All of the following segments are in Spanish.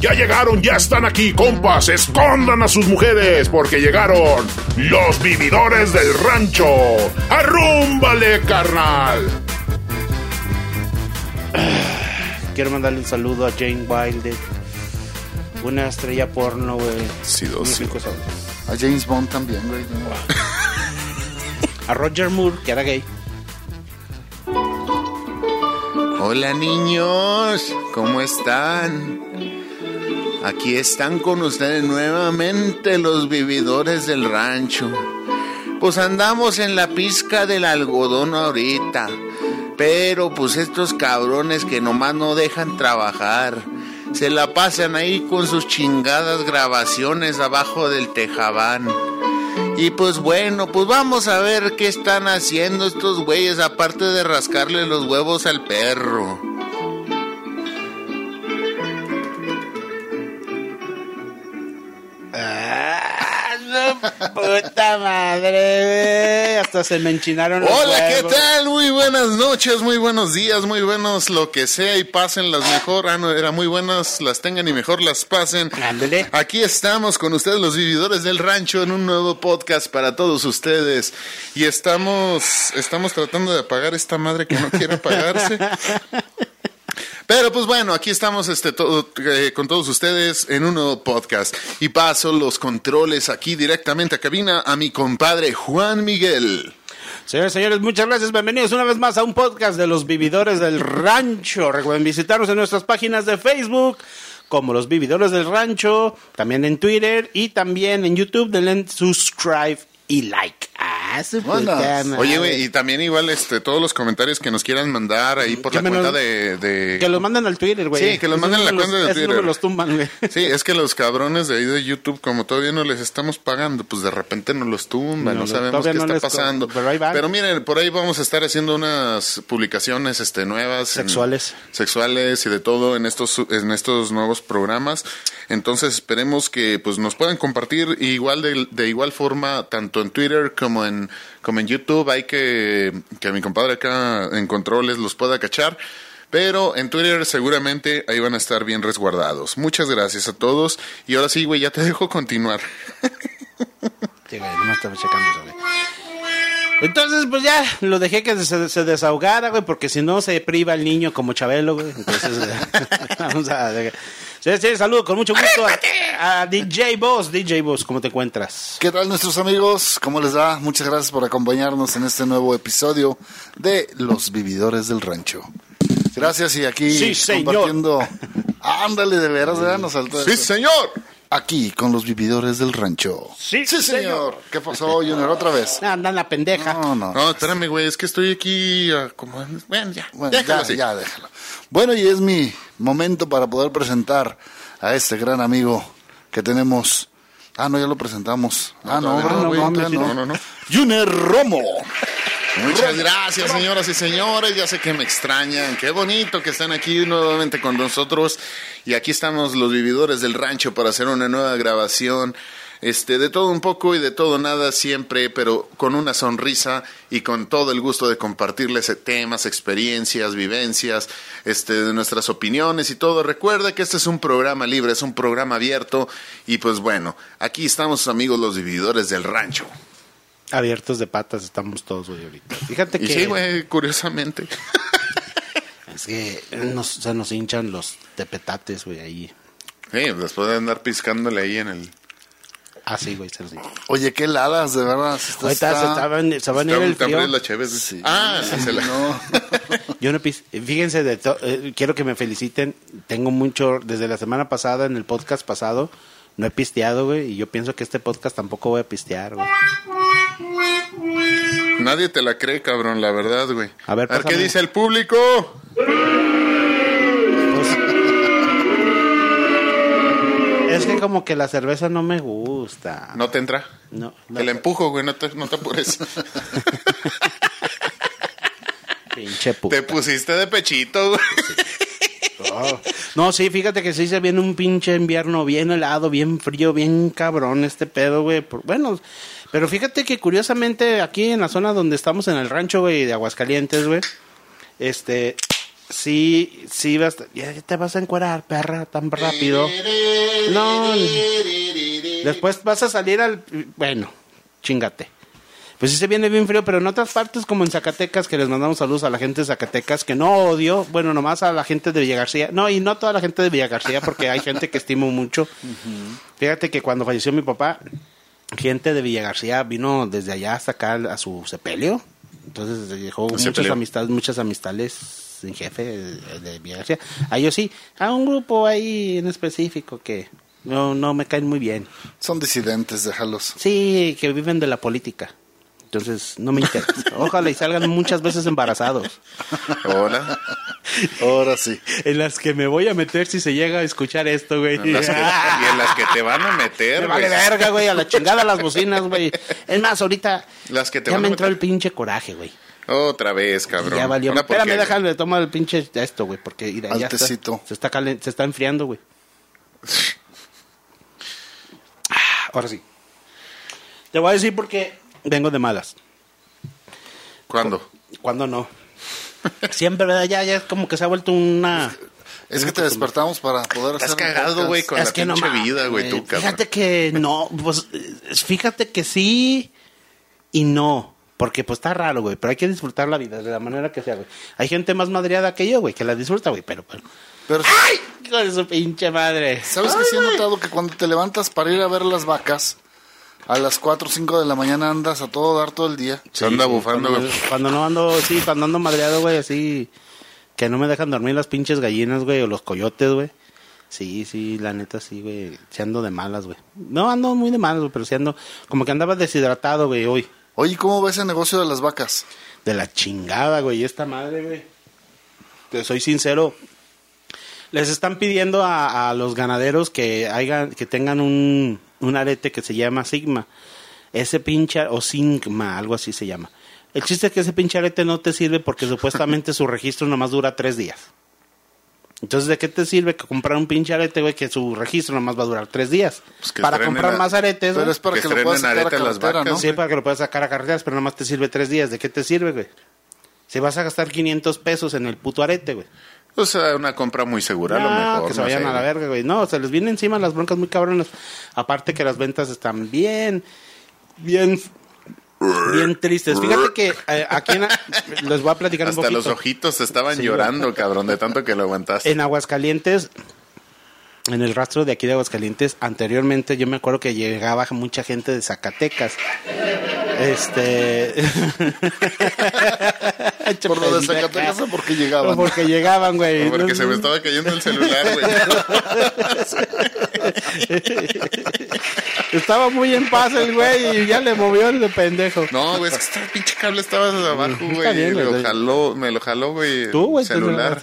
Ya llegaron, ya están aquí, compas. Escondan a sus mujeres porque llegaron los vividores del rancho. ¡Arrúmbale, carnal! Quiero mandarle un saludo a Jane Wilde. Una estrella porno, güey. Sí, dos, sí. A James Bond también, güey. A Roger Moore, que era gay. Hola niños, ¿cómo están? Aquí están con ustedes nuevamente los vividores del rancho. Pues andamos en la pizca del algodón ahorita. Pero pues estos cabrones que nomás no dejan trabajar. Se la pasan ahí con sus chingadas grabaciones abajo del tejabán. Y pues bueno, pues vamos a ver qué están haciendo estos güeyes aparte de rascarle los huevos al perro. Puta madre. Hasta se me enchinaron los Hola, ¿qué tal? Muy buenas noches, muy buenos días, muy buenos lo que sea y pasen las mejor. Ah, no, era muy buenas, las tengan y mejor las pasen. Ándale. Aquí estamos con ustedes los vividores del rancho en un nuevo podcast para todos ustedes. Y estamos, estamos tratando de apagar esta madre que no quiere apagarse. Pero pues bueno, aquí estamos este, todo, eh, con todos ustedes en un nuevo podcast. Y paso los controles aquí directamente a cabina a mi compadre Juan Miguel. Señores, señores, muchas gracias. Bienvenidos una vez más a un podcast de los vividores del rancho. Recuerden visitarnos en nuestras páginas de Facebook como los vividores del rancho, también en Twitter y también en YouTube. Denle subscribe y like. Ah, su puta Buenas. madre. Oye, güey, y también igual este, todos los comentarios que nos quieran mandar ahí por Que la me cuenta los- de... de- Que los manden al Twitter, güey. Sí, que los Esos manden a la no me cuenta de esos Twitter. me los tumban, güey. Sí, es que los cabrones de ahí de YouTube, como todavía no les estamos pagando, pues de repente nos los tumban, No, no, no, sabemos todavía qué no está les co- pasando. pero ahí van. miren, por ahí vamos a estar haciendo unas publicaciones este, nuevas. en- Sexuales. sexuales y de todo en estos, en estos nuevos programas. Entonces esperemos que pues nos puedan compartir igual de, de igual forma, tanto en Twitter como en, como en YouTube. Hay que, que mi compadre acá en controles los pueda cachar. Pero en Twitter seguramente ahí van a estar bien resguardados. Muchas gracias a todos. Y ahora sí, güey, ya te dejo continuar. Sí, güey, no estaba checando eso, güey. Entonces, pues ya lo dejé que se, se desahogara, güey, porque si no se priva el niño como Chabelo, güey. Entonces, vamos a. Sí, sí, saludo con mucho gusto a, a DJ Boss. DJ Boss, ¿cómo te encuentras? ¿Qué tal nuestros amigos? ¿Cómo les va? Muchas gracias por acompañarnos en este nuevo episodio de Los Vividores del Rancho. Gracias y aquí Sí, señor. compartiendo... Ándale, de veras, ¿verdad? Nos saltó ¡Sí, eso. señor! Aquí con los Vividores del Rancho. Sí, Sí, señor. ¿Qué pasó, Junior? ¿Otra vez? Ah, Anda en la pendeja. No, no. No, espérame, güey, es que estoy aquí. Bueno, ya. Bueno, déjalo ya, así. ya, déjalo. Bueno, y es mi momento para poder presentar a este gran amigo que tenemos. Ah, no, ya lo presentamos. ah, no, no, no, no, no. Junior Romo. Muchas gracias, señoras y señores. Ya sé que me extrañan. Qué bonito que están aquí nuevamente con nosotros. Y aquí estamos los vividores del rancho para hacer una nueva grabación. Este, de todo un poco y de todo nada siempre, pero con una sonrisa y con todo el gusto de compartirles temas, experiencias, vivencias, este, de nuestras opiniones y todo. Recuerda que este es un programa libre, es un programa abierto. Y pues bueno, aquí estamos amigos los vividores del rancho. Abiertos de patas estamos todos, güey, ahorita. Fíjate Y que. sí, güey, curiosamente. Es que nos, se nos hinchan los tepetates, güey, ahí. Sí, después de andar piscándole ahí en el... Ah, sí, güey, se nos hinchan. Oye, qué heladas, de verdad. Ahorita se, está- estaban- se van a ir el frío. la chévere. Sí. Ah, se la... No. Yo no pis- Fíjense, de to- eh, quiero que me feliciten. Tengo mucho, desde la semana pasada, en el podcast pasado, no he pisteado, güey. Y yo pienso que este podcast tampoco voy a pistear, güey. Nadie te la cree, cabrón, la verdad, güey. A ver, qué pásame. dice el público. Que como que la cerveza no me gusta. No te entra. No, Te la empujo, güey, no te, no te apures. pinche pu- te pusiste de pechito, güey. Oh. No, sí, fíjate que sí se viene un pinche invierno bien helado, bien frío, bien cabrón este pedo, güey. Por- Bueno, pero fíjate que curiosamente aquí en la zona donde estamos en el rancho, güey, de Aguascalientes, güey, este, sí, sí, vas, ya te vas a encuerar, perra, tan rápido. No, después vas a salir al, bueno, chingate. Pues sí se viene bien frío, pero en otras partes como en Zacatecas, que les mandamos saludos a la gente de Zacatecas, que no odio, bueno, nomás a la gente de Villa García, no, y no toda la gente de Villa García, porque hay gente que estimo mucho. Fíjate que cuando falleció mi papá, gente de Villa García vino desde allá hasta acá a su sepelio, entonces dejó muchas amistades, muchas amistades en jefe de, de. A ellos sí, a un grupo ahí en específico que no, no me caen muy bien. Son disidentes, déjalos. Sí, que viven de la política. Entonces, no me interesa. Ojalá y salgan muchas veces embarazados. Hola. Ahora sí. En las que me voy a meter si se llega a escuchar esto, güey. En las que- y en las que te van a Me meter, vale güey. verga, güey, a la chingada las bocinas, güey. Es más, ahorita Las que te ya van me a entró el pinche coraje, güey. Otra vez, cabrón. Ya valió. Ahora, ¿por Espérame, qué? déjale, toma el pinche esto, güey, porque mira, ya está, Altecito. se está calen- se está enfriando, güey. Ah, Ahora sí. Te voy a decir porque vengo de malas. ¿Cuándo? ¿Cuándo no? Siempre, ¿verdad? Ya, ya es como que se ha vuelto una... Es que te despertamos para poder hacer. Estás cagado, güey, con la pinche vida, güey, tú, cabrón. Fíjate que no, pues, fíjate que sí y no. Porque pues está raro, güey, pero hay que disfrutar la vida de la manera que sea, güey. Hay gente más madreada que yo, güey, que la disfruta, güey, pero, pero... Pero, ¡Ay! Hijo de su pinche madre. ¿sabes que sí he notado que cuando te levantas para ir a ver las vacas, a las 4 o 5 de la mañana andas a todo dar todo el día? Se anda bufando, Cuando, güey. cuando no ando, sí, cuando ando madreado, güey, así... Que no me dejan dormir las pinches gallinas, güey, o los coyotes, güey. Sí, sí, la neta, sí, güey. Sí ando de malas, güey. No ando muy de malas, güey, pero sí ando... Como que andaba deshidratado, güey, hoy. Oye, ¿cómo ves el negocio de las vacas? De la chingada, güey. Esta madre, güey. Te soy sincero. Les están pidiendo a, los ganaderos que que tengan un, un arete que se llama Sigma. Ese pinche, o Sigma, algo así se llama. El chiste es que ese pinche arete no te sirve porque supuestamente su registro nomás dura tres días. Entonces, ¿de qué te sirve que comprar un pinche arete, güey, que su registro nomás va a durar tres días? Pues que para comprar a- más aretes, Pero es para Que que, lo puedas sacar a carretera. ¿no? Sí, para que lo puedas sacar a carreteras, pero nomás te sirve tres días. ¿De qué te sirve, güey? Si vas a gastar 500 pesos en el puto arete, güey. O sea, una compra muy segura, a lo mejor. que se no vayan sé, a la verga, güey. No, se les viene encima las broncas muy cabronas. Aparte que las ventas están bien, bien, bien tristes. Fíjate que eh, aquí en, les voy a platicar un Hasta poquito. los ojitos estaban Sí, llorando, cabrón, de tanto que lo aguantaste. En Aguascalientes, en el rastro de aquí de Aguascalientes, anteriormente yo me acuerdo que llegaba mucha gente de Zacatecas. Este. Por lo de Zacatecas o porque llegaban. Porque llegaban, güey. Porque No- se me estaba cayendo el celular, güey. Estaba muy en paz el güey y ya le movió el de pendejo. No, güey, es que este pinche cable estaba abajo, güey. bien, y lo jaló, me lo jaló, güey. Tú, güey. celular.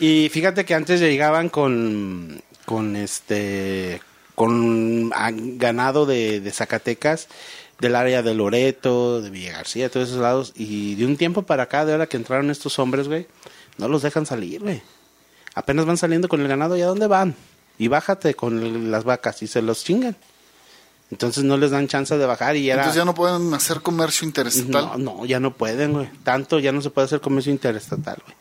Y fíjate que antes llegaban con, con este, con ganado de, de Zacatecas, del área de Loreto, de Villa García, todos esos lados. Y de un tiempo para acá, de ahora que entraron estos hombres, güey, no los dejan salir, güey. Apenas van saliendo con el ganado, ¿y a dónde van? Y bájate con las vacas y se los chingan. Entonces no les dan chance de bajar y era... Entonces ya no pueden hacer comercio interestatal. No, no, ya no pueden, güey. Tanto ya no se puede hacer comercio interestatal, güey.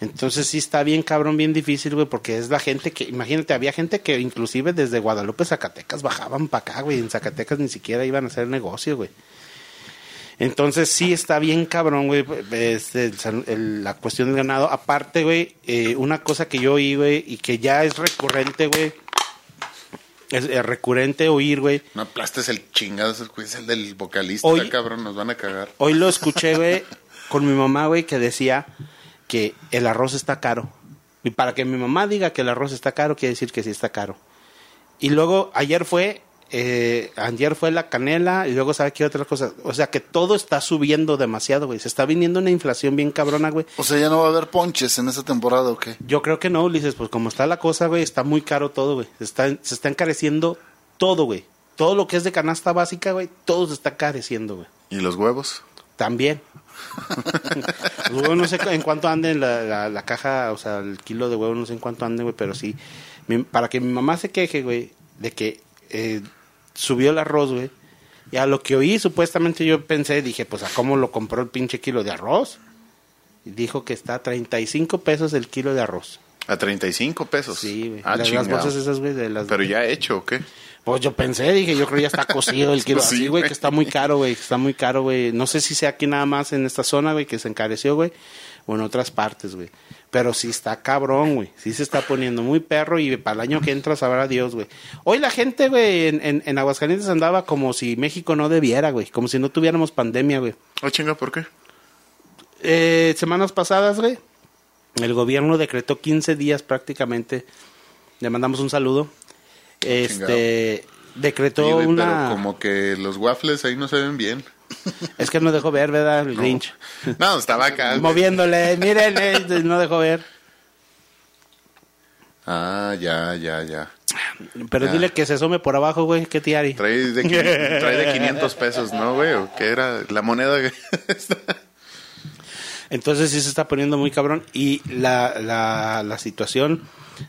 Entonces sí está bien cabrón, bien difícil, güey, porque es la gente que, imagínate, había gente que inclusive desde Guadalupe, Zacatecas, bajaban para acá, güey. En Zacatecas ni siquiera iban a hacer negocio, güey. Entonces sí está bien cabrón, güey, este, el la cuestión del ganado. Aparte, güey, eh, una cosa que yo oí, güey, y que ya es recurrente, güey. Es eh, recurrente oír, güey. No aplastes el chingado, es el del vocalista, Hoy- cabrón, nos van a cagar. Hoy lo escuché, güey, con mi mamá, güey, que decía que el arroz está caro. Y para que mi mamá diga que el arroz está caro, quiere decir que sí está caro. Y luego ayer fue, eh, ayer fue la canela y luego sabe qué otra cosa. O sea que todo está subiendo demasiado, güey. Se está viniendo una inflación bien cabrona, güey. O sea, ya no va a haber ponches en esta temporada, ¿o qué? Yo creo que no, Ulises, pues como está la cosa, güey, está muy caro todo, güey. Se está, se está encareciendo todo, güey. Todo lo que es de canasta básica, güey, todo se está encareciendo, güey. ¿Y los huevos? También. Huevos no sé en cuánto ande la, la, caja, o sea, el kilo de huevo no sé en cuánto ande, güey, pero sí. Para que mi mamá se queje, güey, de que eh, subió el arroz, güey. Y a lo que oí, supuestamente yo pensé, dije, pues a cómo lo compró el pinche kilo de arroz. Dijo que está a 35 pesos el kilo de arroz. A 35 pesos. Sí, güey. Ah, las, las bolsas esas, güey, de las... Pero ya hecho, ¿o qué? Pues yo pensé, dije, yo creo que ya está cocido el kilo. Sí, Así, güey, que está muy caro, güey, que está muy caro, güey. No sé si sea aquí nada más en esta zona, güey, que se encareció, güey, o en otras partes, güey. Pero sí está cabrón, güey. Sí se está poniendo muy perro y para el año que entra sabrá Dios, güey. Hoy la gente, güey, en, en, en Aguascalientes andaba como si México no debiera, güey. Como si no tuviéramos pandemia, güey. Oh, chinga, ¿por qué? Eh, semanas pasadas, güey, el gobierno decretó 15 días prácticamente. Le mandamos un saludo. Este decretó Sí, güey, una Pero como que los waffles ahí no se ven bien. es que no dejó ver, ¿verdad? El Grinch. No, estaba acá. Moviéndole, miren, eh, no dejó ver. Ah, ya, ya, ya. Pero Ah. dile que se asome por abajo, güey, que tiari. Trae de, trae de 500 pesos, ¿no, güey? ¿O qué era? La moneda que Entonces sí se está poniendo muy cabrón. Y la, la, la situación,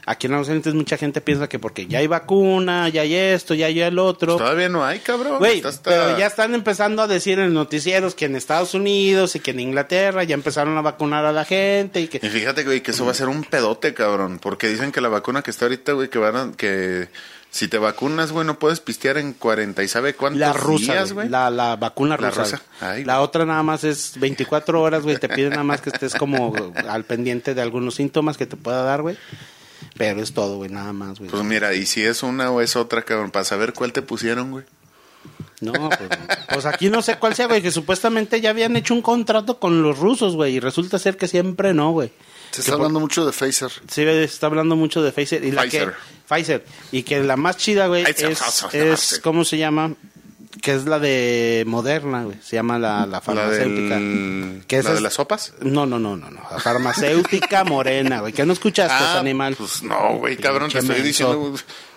aquí en Aguascalientes mucha gente piensa que porque ya hay vacuna, ya hay esto, ya hay el otro. Todavía no hay, cabrón. Güey, hasta- pero ya están empezando a decir en noticieros que en Estados Unidos y que en Inglaterra ya empezaron a vacunar a la gente y que... Y fíjate, güey, que eso va a ser un pedote, cabrón. Porque dicen que la vacuna que está ahorita, güey, que van a... Que si te vacunas, güey, no puedes pistear en 40 y sabe cuántos La rusa, días, güey. La, la vacuna La rusa. rusa. Ay, la güey. otra nada más es 24 horas, güey. Te piden nada más que estés como al pendiente de algunos síntomas que te pueda dar, güey. Pero es todo, güey, nada más, güey. Pues mira, y si es una o es otra, cabrón, para saber cuál te pusieron, güey. No, pues, pues aquí no sé cuál sea, güey, que supuestamente ya habían hecho un contrato con los rusos, güey, y resulta ser que siempre no, güey. Se está hablando mucho de Phaser. Sí, se está hablando mucho de Pfizer. Y la Pfizer. Que, Pfizer. Y que la más chida, güey, es, es. ¿cómo se llama? Que es la de Moderna, güey. Se llama la, la La, farmacéutica. del, Que la esa de es- las sopas. No, no, no, no, no. La farmacéutica morena, güey. ¿Qué no escuchaste, Ah, animal? Pues no, güey, cabrón, te estoy diciendo, güey,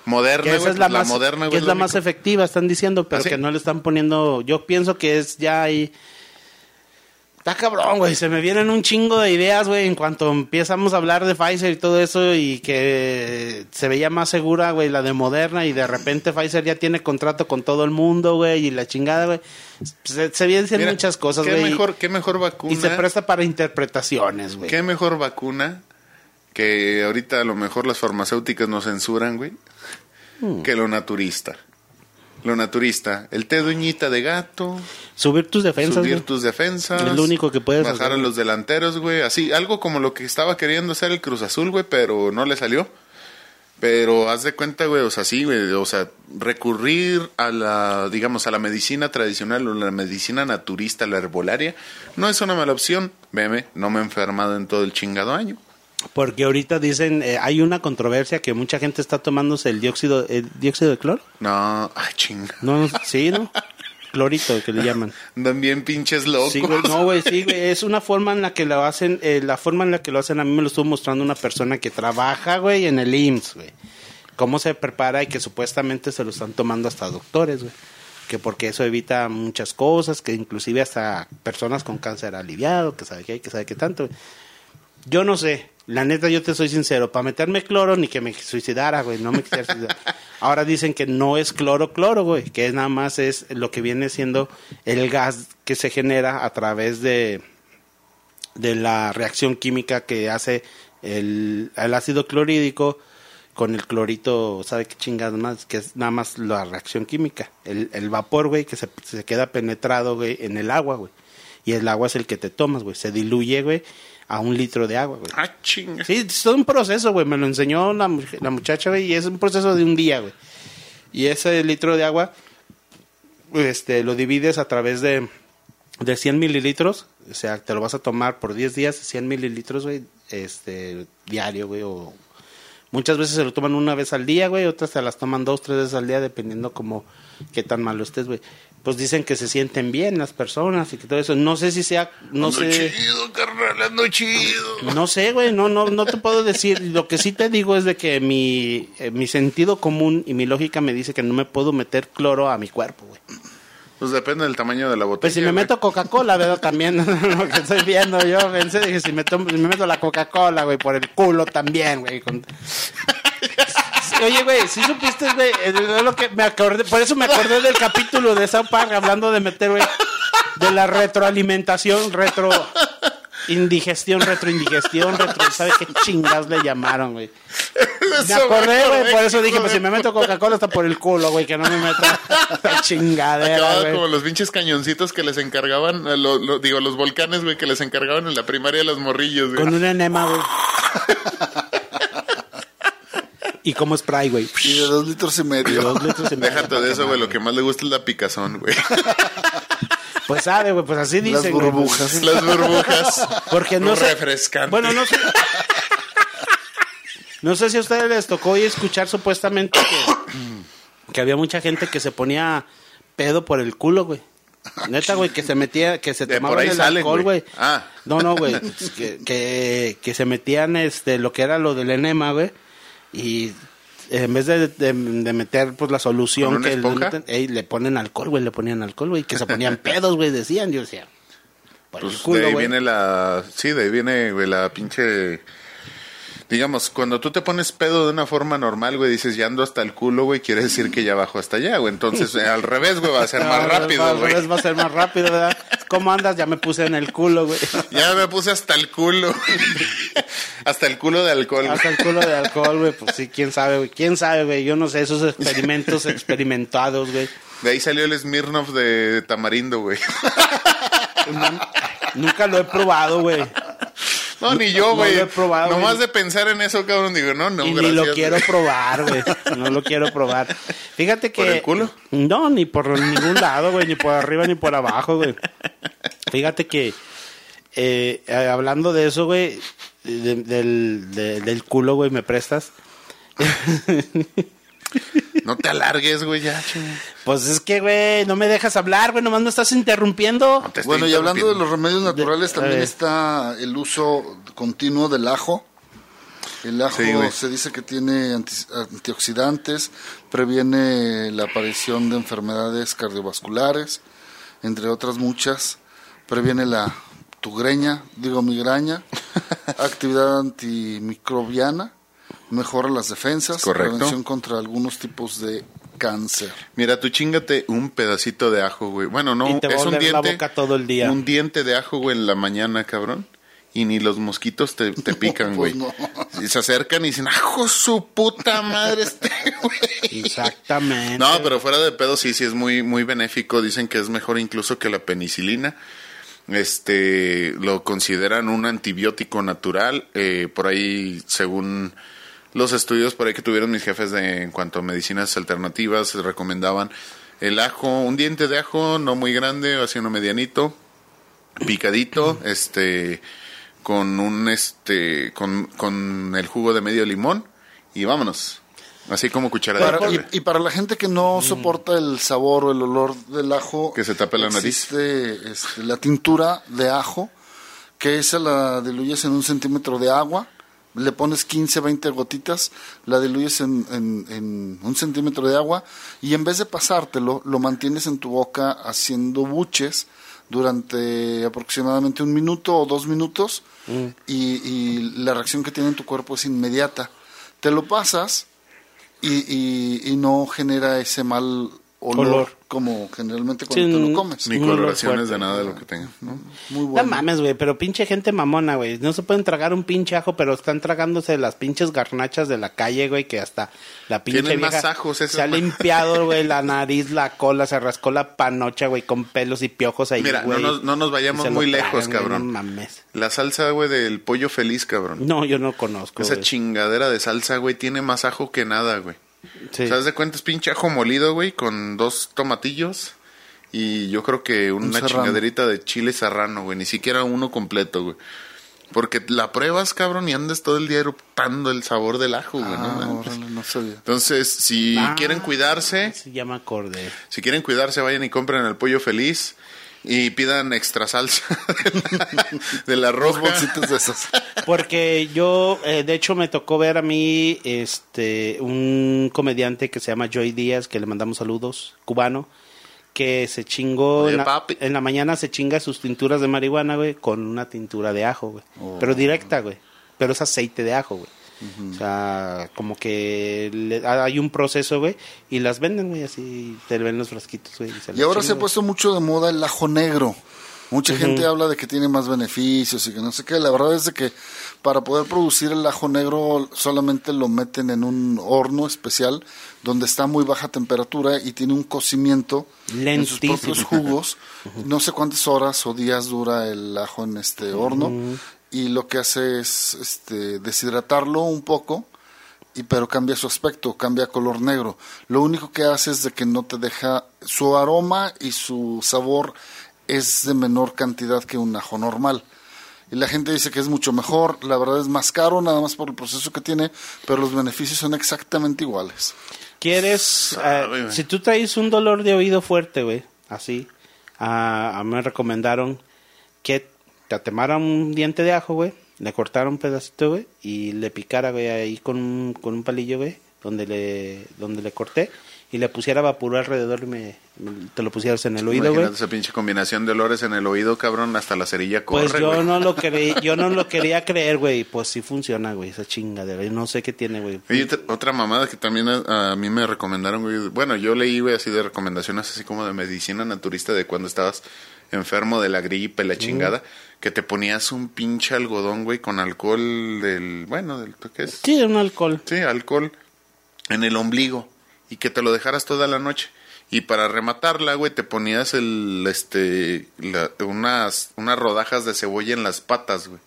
moderna, que es pues la, la, más, moderna, que güey. es la más efectiva, están diciendo, pero ¿Ah, sí? que no le están poniendo. Yo pienso que es ya ahí. Está cabrón, güey. Se me vienen un chingo de ideas, güey, en cuanto empezamos a hablar de Pfizer y todo eso y que se veía más segura, güey, la de Moderna y de repente Pfizer ya tiene contrato con todo el mundo, güey, y la chingada, güey. Se, se vienen Mira, muchas cosas, ¿qué güey. mejor, ¿Qué mejor vacuna? Y se presta para interpretaciones, güey. ¿Qué mejor vacuna que ahorita a lo mejor las farmacéuticas nos censuran, güey? Hmm. Que lo naturista. Lo naturista. El té de uñita de gato, Subir tus defensas, subir güey. tus defensas. Es lo único que puedes Bajar hacer, a los delanteros, güey. Así, algo como lo que estaba queriendo hacer el Cruz Azul, güey, pero no le salió. Pero haz de cuenta, güey, o sea, sí, güey, o sea, recurrir a la, digamos, a la medicina tradicional o la medicina naturista, la herbolaria, no es una mala opción. Veme, no me he enfermado en todo el chingado año. Porque ahorita dicen, eh, hay una controversia que mucha gente está tomándose el dióxido, el dióxido de cloro. No, ay, chinga. No, sí, ¿no? Clorito, que le llaman. Andan bien pinches locos. Sí, güey, no, güey, sí, güey. Es una forma en la que lo hacen, eh, la forma en la que lo hacen, a mí me lo estuvo mostrando una persona que trabaja, güey, en el IMSS, güey. Cómo se prepara y que supuestamente se lo están tomando hasta doctores, güey. Que porque eso evita muchas cosas, que inclusive hasta personas con cáncer aliviado, que sabe qué hay, que sabe qué tanto. Yo no sé, la neta yo te soy sincero, para meterme cloro ni que me suicidara, güey, no me quisiera suicidar. Ahora dicen que no es cloro cloro, güey, que nada más es lo que viene siendo el gas que se genera a través de de la reacción química que hace el, el ácido clorhídrico con el clorito, ¿sabe qué chingadas más? Que es nada más la reacción química. El, el vapor, güey, que se, se queda penetrado, güey, en el agua, güey. Y el agua es el que te tomas, güey. Se diluye, güey, a un litro de agua, güey. Ah, chinga. Sí, es todo un proceso, güey. Me lo enseñó la, la muchacha, güey, y es un proceso de un día, güey. Y ese litro de agua, este, lo divides a través de, de 100 mililitros. O sea, te lo vas a tomar por 10 días, 100 mililitros, güey, este, diario, güey. O muchas veces se lo toman una vez al día, güey. Otras se las toman dos, tres veces al día, dependiendo como qué tan malo estés, güey. Pues dicen que se sienten bien las personas y que todo eso. No sé si sea, no sé. chido, carnal, ando chido. No sé, güey, no, no, no te puedo decir. Lo que sí te digo es de que mi, eh, mi sentido común y mi lógica me dice que no me puedo meter cloro a mi cuerpo, güey. Pues depende del tamaño de la botella. Pues si me güey. meto Coca-Cola, ¿verdad? También, lo que estoy viendo yo, pensé, dije, si me, tomo- si me meto la Coca-Cola, güey, por el culo también, güey. con- Oye, güey, si supiste, güey, eh, de lo que me acordé, por eso me acordé del capítulo de South Park hablando de meter, güey, de la retroalimentación, retro... Indigestión, retroindigestión, retro, ¿sabe qué chingas le llamaron, güey? Me acordé, güey, por eso dije, pues de- si me meto Coca-Cola está por el culo, güey, que no me meta la chingadera, güey. como los pinches cañoncitos que les encargaban, eh, lo- lo- digo, los volcanes, güey, que les encargaban en la primaria a los morrillos, güey. Con un enema, güey. y como spray, güey. Y de dos litros y medio. Dos litros y medio. Déjate de eso, güey, lo que más le gusta es la picazón, güey. Pues sabe, güey, pues así Las dicen, güey. burbujas. Las burbujas. Porque no sé. Refrescante. Bueno, no sé. No sé si a ustedes les tocó hoy escuchar supuestamente que, que había mucha gente que se ponía pedo por el culo, güey. Neta, güey, que se metía, que se tomaban el salen, alcohol, güey. güey. Ah. No, no, güey. que, que, que se metían este lo que era lo del enema, güey. Y en vez de, de- de meter pues la ¿Con solución que le, meten, ey, le ponen alcohol, güey, le ponían alcohol, güey, que se ponían pedos, güey, decían, yo decía. Por el Pues culo, de ahí viene la. Sí, de ahí viene, güey, la pinche. Digamos, cuando tú te pones pedo de una forma normal, güey, dices ya ando hasta el culo, güey, quiere decir que ya bajo hasta allá, güey. Entonces, al revés, güey, va a ser más rápido, al güey. revés va a ser más rápido, ¿verdad? ¿Cómo andas? Ya me puse en el culo, güey. Ya me puse hasta el culo. hasta el culo de alcohol, güey. Hasta el culo de alcohol, güey. Pues sí, quién sabe, güey. Quién sabe, güey. Yo no sé, esos experimentos experimentados, güey. De ahí salió el Smirnoff de tamarindo, güey. Nunca lo he probado, güey. No, ni yo, no güey. lo he probado, Nomás de pensar en eso, cabrón, digo, no, no, y gracias. ni lo quiero probar, güey. No lo quiero probar. Fíjate que. ¿Por el culo? No, ni por ningún lado, güey. Ni por arriba ni por abajo, güey. Fíjate que. eh, eh, hablando de eso, güey. de- del, de- del culo, güey, ¿me prestas? No te alargues, güey, ya, chingo. Pues es que, güey, no me dejas hablar, güey. Nomás me estás interrumpiendo. No Bueno, y hablando de los remedios naturales, De- también está el uso continuo del ajo. El ajo Sí, se dice que tiene anti- antioxidantes, previene la aparición de enfermedades cardiovasculares, entre otras muchas. Previene la tugreña, digo migraña, actividad antimicrobiana, mejora las defensas, Correcto. prevención contra algunos tipos de cáncer. Mira, tú chingate un pedacito de ajo, güey. Bueno, no, Y te es un oler la diente. boca todo el día. Un diente de ajo, güey, en la mañana, cabrón. Y ni los mosquitos te, te pican, güey. pues no. Y se acercan y dicen, ¡ajo su puta madre este, güey! Exactamente. No, pero fuera de pedo sí, sí es muy, muy benéfico. Dicen que es mejor incluso que la penicilina. Este, lo consideran un antibiótico natural. Eh, por ahí, según los estudios por ahí que tuvieron mis jefes de, en cuanto a medicinas alternativas, se recomendaban el ajo, un diente de ajo, no muy grande, así uno medianito, picadito, este, con un, este, con, con el jugo de medio limón y vámonos. Así como cucharadita. Para- y, y para la gente que no soporta el sabor o el olor del ajo, Que se tape la nariz. existe, este, la tintura de ajo, que esa la diluyes en un centímetro de agua, le pones 15, 20 gotitas, la diluyes en, en- en un centímetro de agua y en vez de pasártelo, lo mantienes en tu boca haciendo buches durante aproximadamente un minuto o dos minutos y, y la reacción que tiene en tu cuerpo es inmediata. Te lo pasas y, y, y no genera ese mal olor, Olor. como generalmente cuando Sí, te lo comes. Ni coloraciones de nada de lo que tengan, ¿no? Muy No bueno. mames, güey, pero pinche gente mamona, güey. No se pueden tragar un pinche ajo, pero están tragándose las pinches garnachas de la calle, güey, que hasta la pinche Tienen más ajos se ha limpiado, güey, la nariz, la cola, se rascó la panocha, güey, con pelos y piojos ahí, Mira, no nos- no nos vayamos muy lejos, cabrón. No mames. La salsa, güey, del pollo feliz, cabrón. No, yo no conozco, Esa chingadera de salsa, güey, tiene más ajo que nada, güey. Sí. ¿Sabes de cuenta? Es pinche ajo molido, güey, con dos tomatillos. Y yo creo que una serrano. chingaderita de chile serrano, güey. Ni siquiera uno completo, güey. Porque la pruebas, cabrón, y andas todo el día eruptando el sabor del ajo, güey. no Ah, mames. órale, no sabía. Entonces, si Ah, quieren cuidarse, Sí, ya me acordé. si quieren cuidarse, vayan y compren el pollo feliz y pidan extra salsa de la, de la Dos roja. bolsitas de esas. Porque yo, eh, de hecho, me tocó ver a mí este un comediante que se llama Joy Díaz, que le mandamos saludos, cubano, que se chingó Oye, en la, papi. en la mañana se chinga sus tinturas de marihuana, güey, con una tintura de ajo, güey. Oh. Pero directa, güey. Pero es aceite de ajo, güey. O sea, como que le- hay un proceso, güey, y las venden, güey, así, te ven los frasquitos, güey. Y ahora se ha puesto mucho de moda el ajo negro. Mucha gente habla de que tiene más beneficios y que no sé qué. La verdad es de que para poder producir el ajo negro solamente lo meten en un horno especial donde está a muy baja temperatura y tiene un cocimiento en sus Lentísimo. propios jugos. No sé cuántas horas o días dura el ajo en este horno y lo que hace es este, deshidratarlo un poco y pero cambia su aspecto, cambia color negro. Lo único que hace es de que no te deja su aroma y su sabor es de menor cantidad que un ajo normal. Y la gente dice que es mucho mejor, la verdad es más caro nada más por el proceso que tiene, pero los beneficios son exactamente iguales. ¿Quieres, eh, güey. si tú traes un dolor de oído fuerte, güey, así, a, a mí me recomendaron que te atemaran un diente de ajo, güey, le cortara un pedacito, güey, y le picara, güey, ahí con, un- con un palillo, güey, donde le, donde le corté, y le pusiera vapor alrededor y me, te lo pusieras en el oído, güey. Esa pinche combinación de olores en el oído, cabrón, hasta la cerilla corre, Pues yo no lo creí, yo no lo quería creer, güey, pues sí funciona, güey, esa chingadera, yo no sé qué tiene, güey. Otra, otra mamada que también a, a mí me recomendaron, güey. Bueno, yo leí, güey, así de recomendaciones, así como de medicina naturista, de cuando estabas enfermo de la gripe, la chingada, que te ponías un pinche algodón, güey, con alcohol del, bueno, del, ¿qué es? Sí, un alcohol. Sí, alcohol en el ombligo y que te lo dejaras toda la noche. Y para rematarla, güey, te ponías el, este, la- unas, unas rodajas de cebolla en las patas, güey.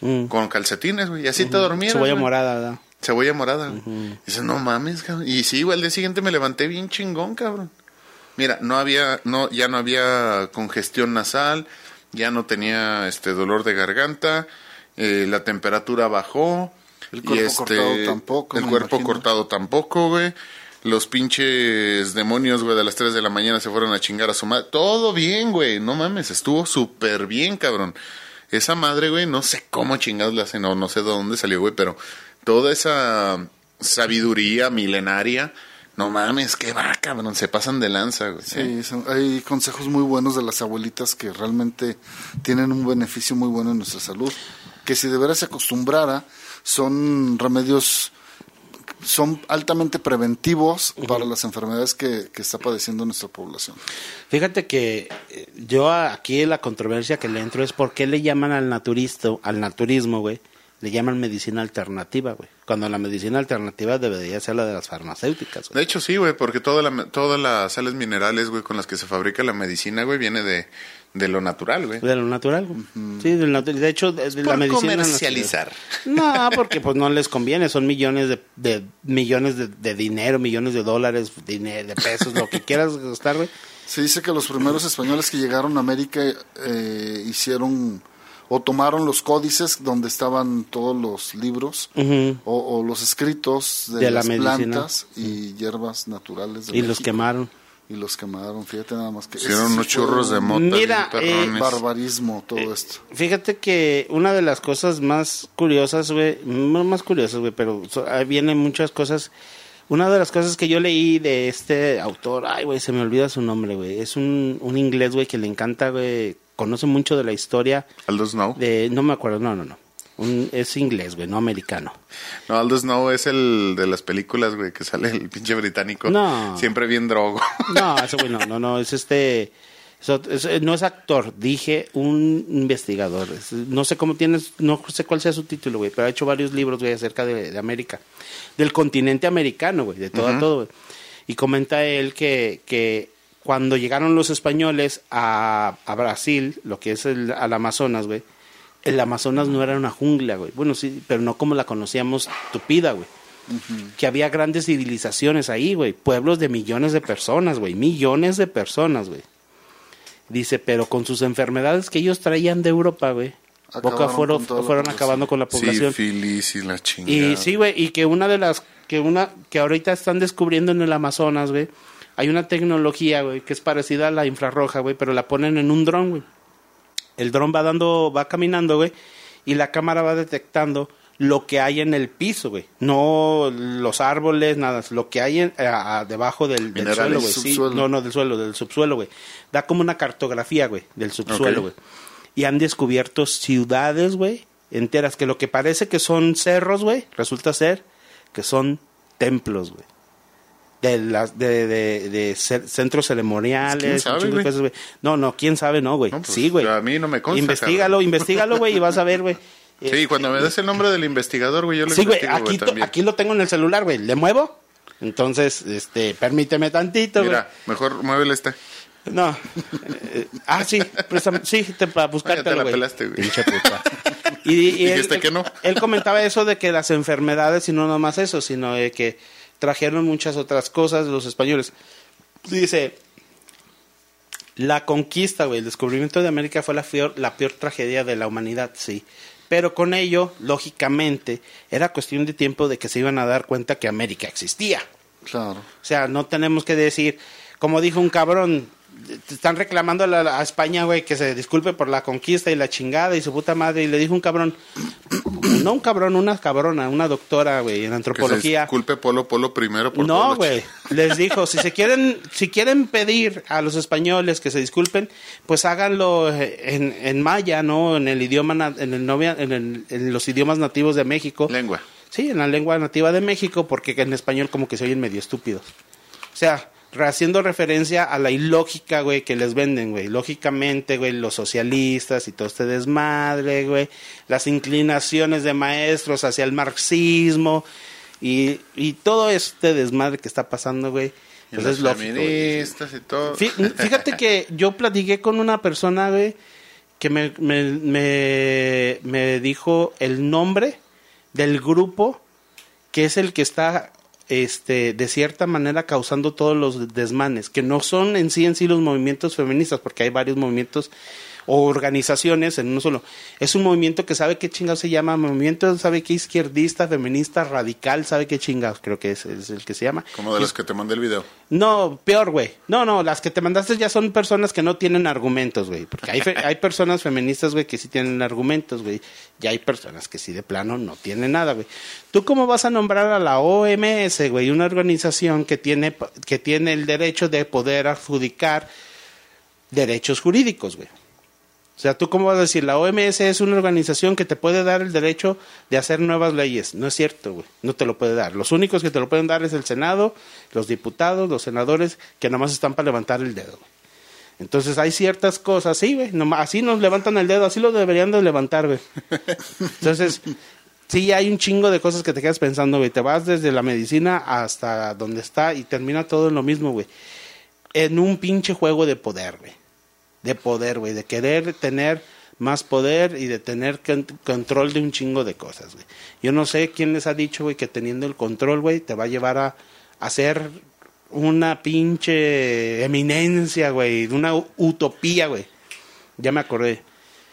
Mm. Con calcetines, güey. Y así te dormías. Cebolla güey. morada, ¿verdad? Cebolla morada. güey. Dices, no mames, cabrón. Y sí, güey, al día siguiente me levanté bien chingón, cabrón. Mira, no había, no, ya no había congestión nasal, ya no tenía este dolor de garganta, eh, la temperatura bajó. El y cuerpo este, cortado tampoco, El cuerpo imagino. cortado tampoco, güey. Los pinches demonios, güey, de las 3 de la mañana se fueron a chingar a su madre. Todo bien, güey. No mames, estuvo súper bien, cabrón. Esa madre, güey, no sé cómo chingados la hacen, no sé de dónde salió, güey, pero toda esa sabiduría milenaria, no mames, qué va, cabrón, se pasan de lanza, güey. Sí, son- hay consejos muy buenos de las abuelitas que realmente tienen un beneficio muy bueno en nuestra salud. Que si de veras se acostumbrara, son remedios, son altamente preventivos para las enfermedades que, que está padeciendo nuestra población. Fíjate que eh, yo aquí la controversia que le entro es por qué le llaman al naturista, al naturismo, güey, le llaman medicina alternativa, güey. Cuando la medicina alternativa debería ser la de las farmacéuticas, De hecho, sí, güey, porque toda la, todas las sales minerales, güey, con las que se fabrica la medicina, güey, viene de, de lo natural, güey. De lo natural, güey. Sí, del natu- de hecho, de, de la medicina comercializar. No, porque pues no les conviene, son millones de, de millones de, de dinero, millones de dólares, de pesos, lo que quieras gastar, güey. Se dice que los primeros españoles que llegaron a América eh, hicieron o tomaron los códices donde estaban todos los libros o, o los escritos de, De la las plantas y hierbas naturales. de Y los quemaron. Y los quemaron, fíjate nada más que... Hicieron unos churros de mota. Mira, eh. Barbarismo todo esto. Fíjate que una de las cosas más curiosas, güey, no más curiosas, güey, pero so- ahí vienen muchas cosas. Una de las cosas que yo leí de este autor, ay, güey, se me olvida su nombre, güey. Es un, un inglés, güey, que le encanta, güey, conoce mucho de la historia Aldo Snow. de, no me acuerdo, no, no, no. Un- es inglés, güey, no americano. No, Aldo Snow es el de las películas, güey, que sale el pinche británico. No. Siempre bien drogo. No, ese güey no, no, no, es este, es ot- es- no es actor, dije un investigador. Es- no sé cómo tienes, no sé cuál sea su título, güey, pero ha hecho varios libros, güey, acerca de, de América, del continente americano, güey, de todo a todo, güey. Y comenta él que, que cuando llegaron los españoles a, a Brasil, lo que es el, al Amazonas, güey, el Amazonas no era una jungla, güey. Bueno, sí, pero no como la conocíamos tupida, güey que había grandes civilizaciones ahí, güey, pueblos de millones de personas, güey, millones de personas, güey. Dice, pero con sus enfermedades que ellos traían de Europa, güey, poco a Acabaron fueron, fueron acabando con la población. Sífilis y la chingada. Y sí, güey, y que una de las que una que ahorita están descubriendo en el Amazonas, güey, hay una tecnología, güey, que es parecida a la infrarroja, güey, pero la ponen en un dron, güey. El dron va dando va caminando, güey, y la cámara va detectando lo que hay en el piso, güey. No los árboles, nada, lo que hay en- a- a- debajo del, suelo, güey. Sí, no, no, del suelo, del subsuelo, güey. Da como una cartografía, güey, del subsuelo, güey. Y han descubierto ciudades, güey, enteras, que lo que parece que son cerros, güey, resulta ser que son templos, güey. De las de, de, centros ceremoniales. ¿Quién sabe, cosas. No, no, quién sabe, no, güey. No, pues, sí, güey. a mí no me consta, Investígalo, investígalo, güey, y vas a ver, güey. Sí, cuando me des el nombre del investigador, güey, yo lo Sí, güey, aquí, lo tengo en el celular, güey. ¿Le muevo? Entonces, este, permíteme tantito, güey. Mira, mejor muévele este. No. Eh, ah, sí. Sí, te, para buscártelo, Ah, ya te la pelaste, güey. Pinche puta. Y, y él, que no. él comentaba eso de que las enfermedades, y no nomás eso, sino de que trajeron muchas otras cosas los españoles. Dice, la conquista, güey, el descubrimiento de América fue la peor, la peor tragedia de la humanidad, sí. Pero con ello, lógicamente, era cuestión de tiempo de que se iban a dar cuenta que América existía. Claro. O sea, no tenemos que decir, como dijo un cabrón, te están reclamando a, la- a España, güey, que se disculpe por la conquista y la chingada y su puta madre. Y le dijo un cabrón, no un cabrón, una cabrona, una doctora, güey, en Que se antropología. disculpe Polo Polo primero por No, güey. Les dijo, si se quieren, si quieren pedir a los españoles que se disculpen, pues háganlo en, en maya, ¿no? En el idioma, en, el novia, en, el- en los idiomas nativos de México. Lengua. Sí, en la lengua nativa de México, porque en español como que se oyen medio estúpidos. O sea, haciendo referencia a la ilógica, güey, que les venden, güey. Lógicamente, güey, los socialistas y todo este desmadre, güey. Las inclinaciones de maestros hacia el marxismo y, y todo este desmadre que está pasando, güey. Pues es lógico, güey. feministas y todo. Fí- Fíjate que yo platiqué con una persona, güey, que me, me, me, me dijo el nombre del grupo que es el que está, este, de cierta manera causando todos los desmanes, que no son en sí en sí los movimientos feministas, porque hay varios movimientos o organizaciones en uno solo. Es un movimiento que sabe qué chingados se llama, movimiento sabe qué izquierdista, feminista, radical, sabe qué chingados, creo que es, es el que se llama. Como de los que te mandé el video. No, peor, güey. No, no, las que te mandaste ya son personas que no tienen argumentos, güey. Porque hay, fe- hay personas feministas, güey, que sí tienen argumentos, güey. Y hay personas que sí de plano no tienen nada, güey. ¿Tú cómo vas a nombrar a la OMS, güey? Una organización que tiene, que tiene el derecho de poder adjudicar derechos jurídicos, güey. O sea, ¿tú cómo vas a decir? La OMS es una organización que te puede dar el derecho de hacer nuevas leyes. No es cierto, güey. No te lo puede dar. Los únicos que te lo pueden dar es el Senado, los diputados, los senadores, que nomás están para levantar el dedo. güey. Entonces hay ciertas cosas, sí, güey. Así nos levantan el dedo, así lo deberían de levantar, güey. Entonces, sí hay un chingo de cosas que te quedas pensando, güey. Te vas desde la medicina hasta donde está y termina todo en lo mismo, güey. En un pinche juego de poder, güey de poder, güey, de querer tener más poder y de tener con- control de un chingo de cosas, güey. Yo no sé quién les ha dicho, güey, que teniendo el control, güey, te va a llevar a, a ser una pinche eminencia, güey, una utopía, güey. Ya me acordé.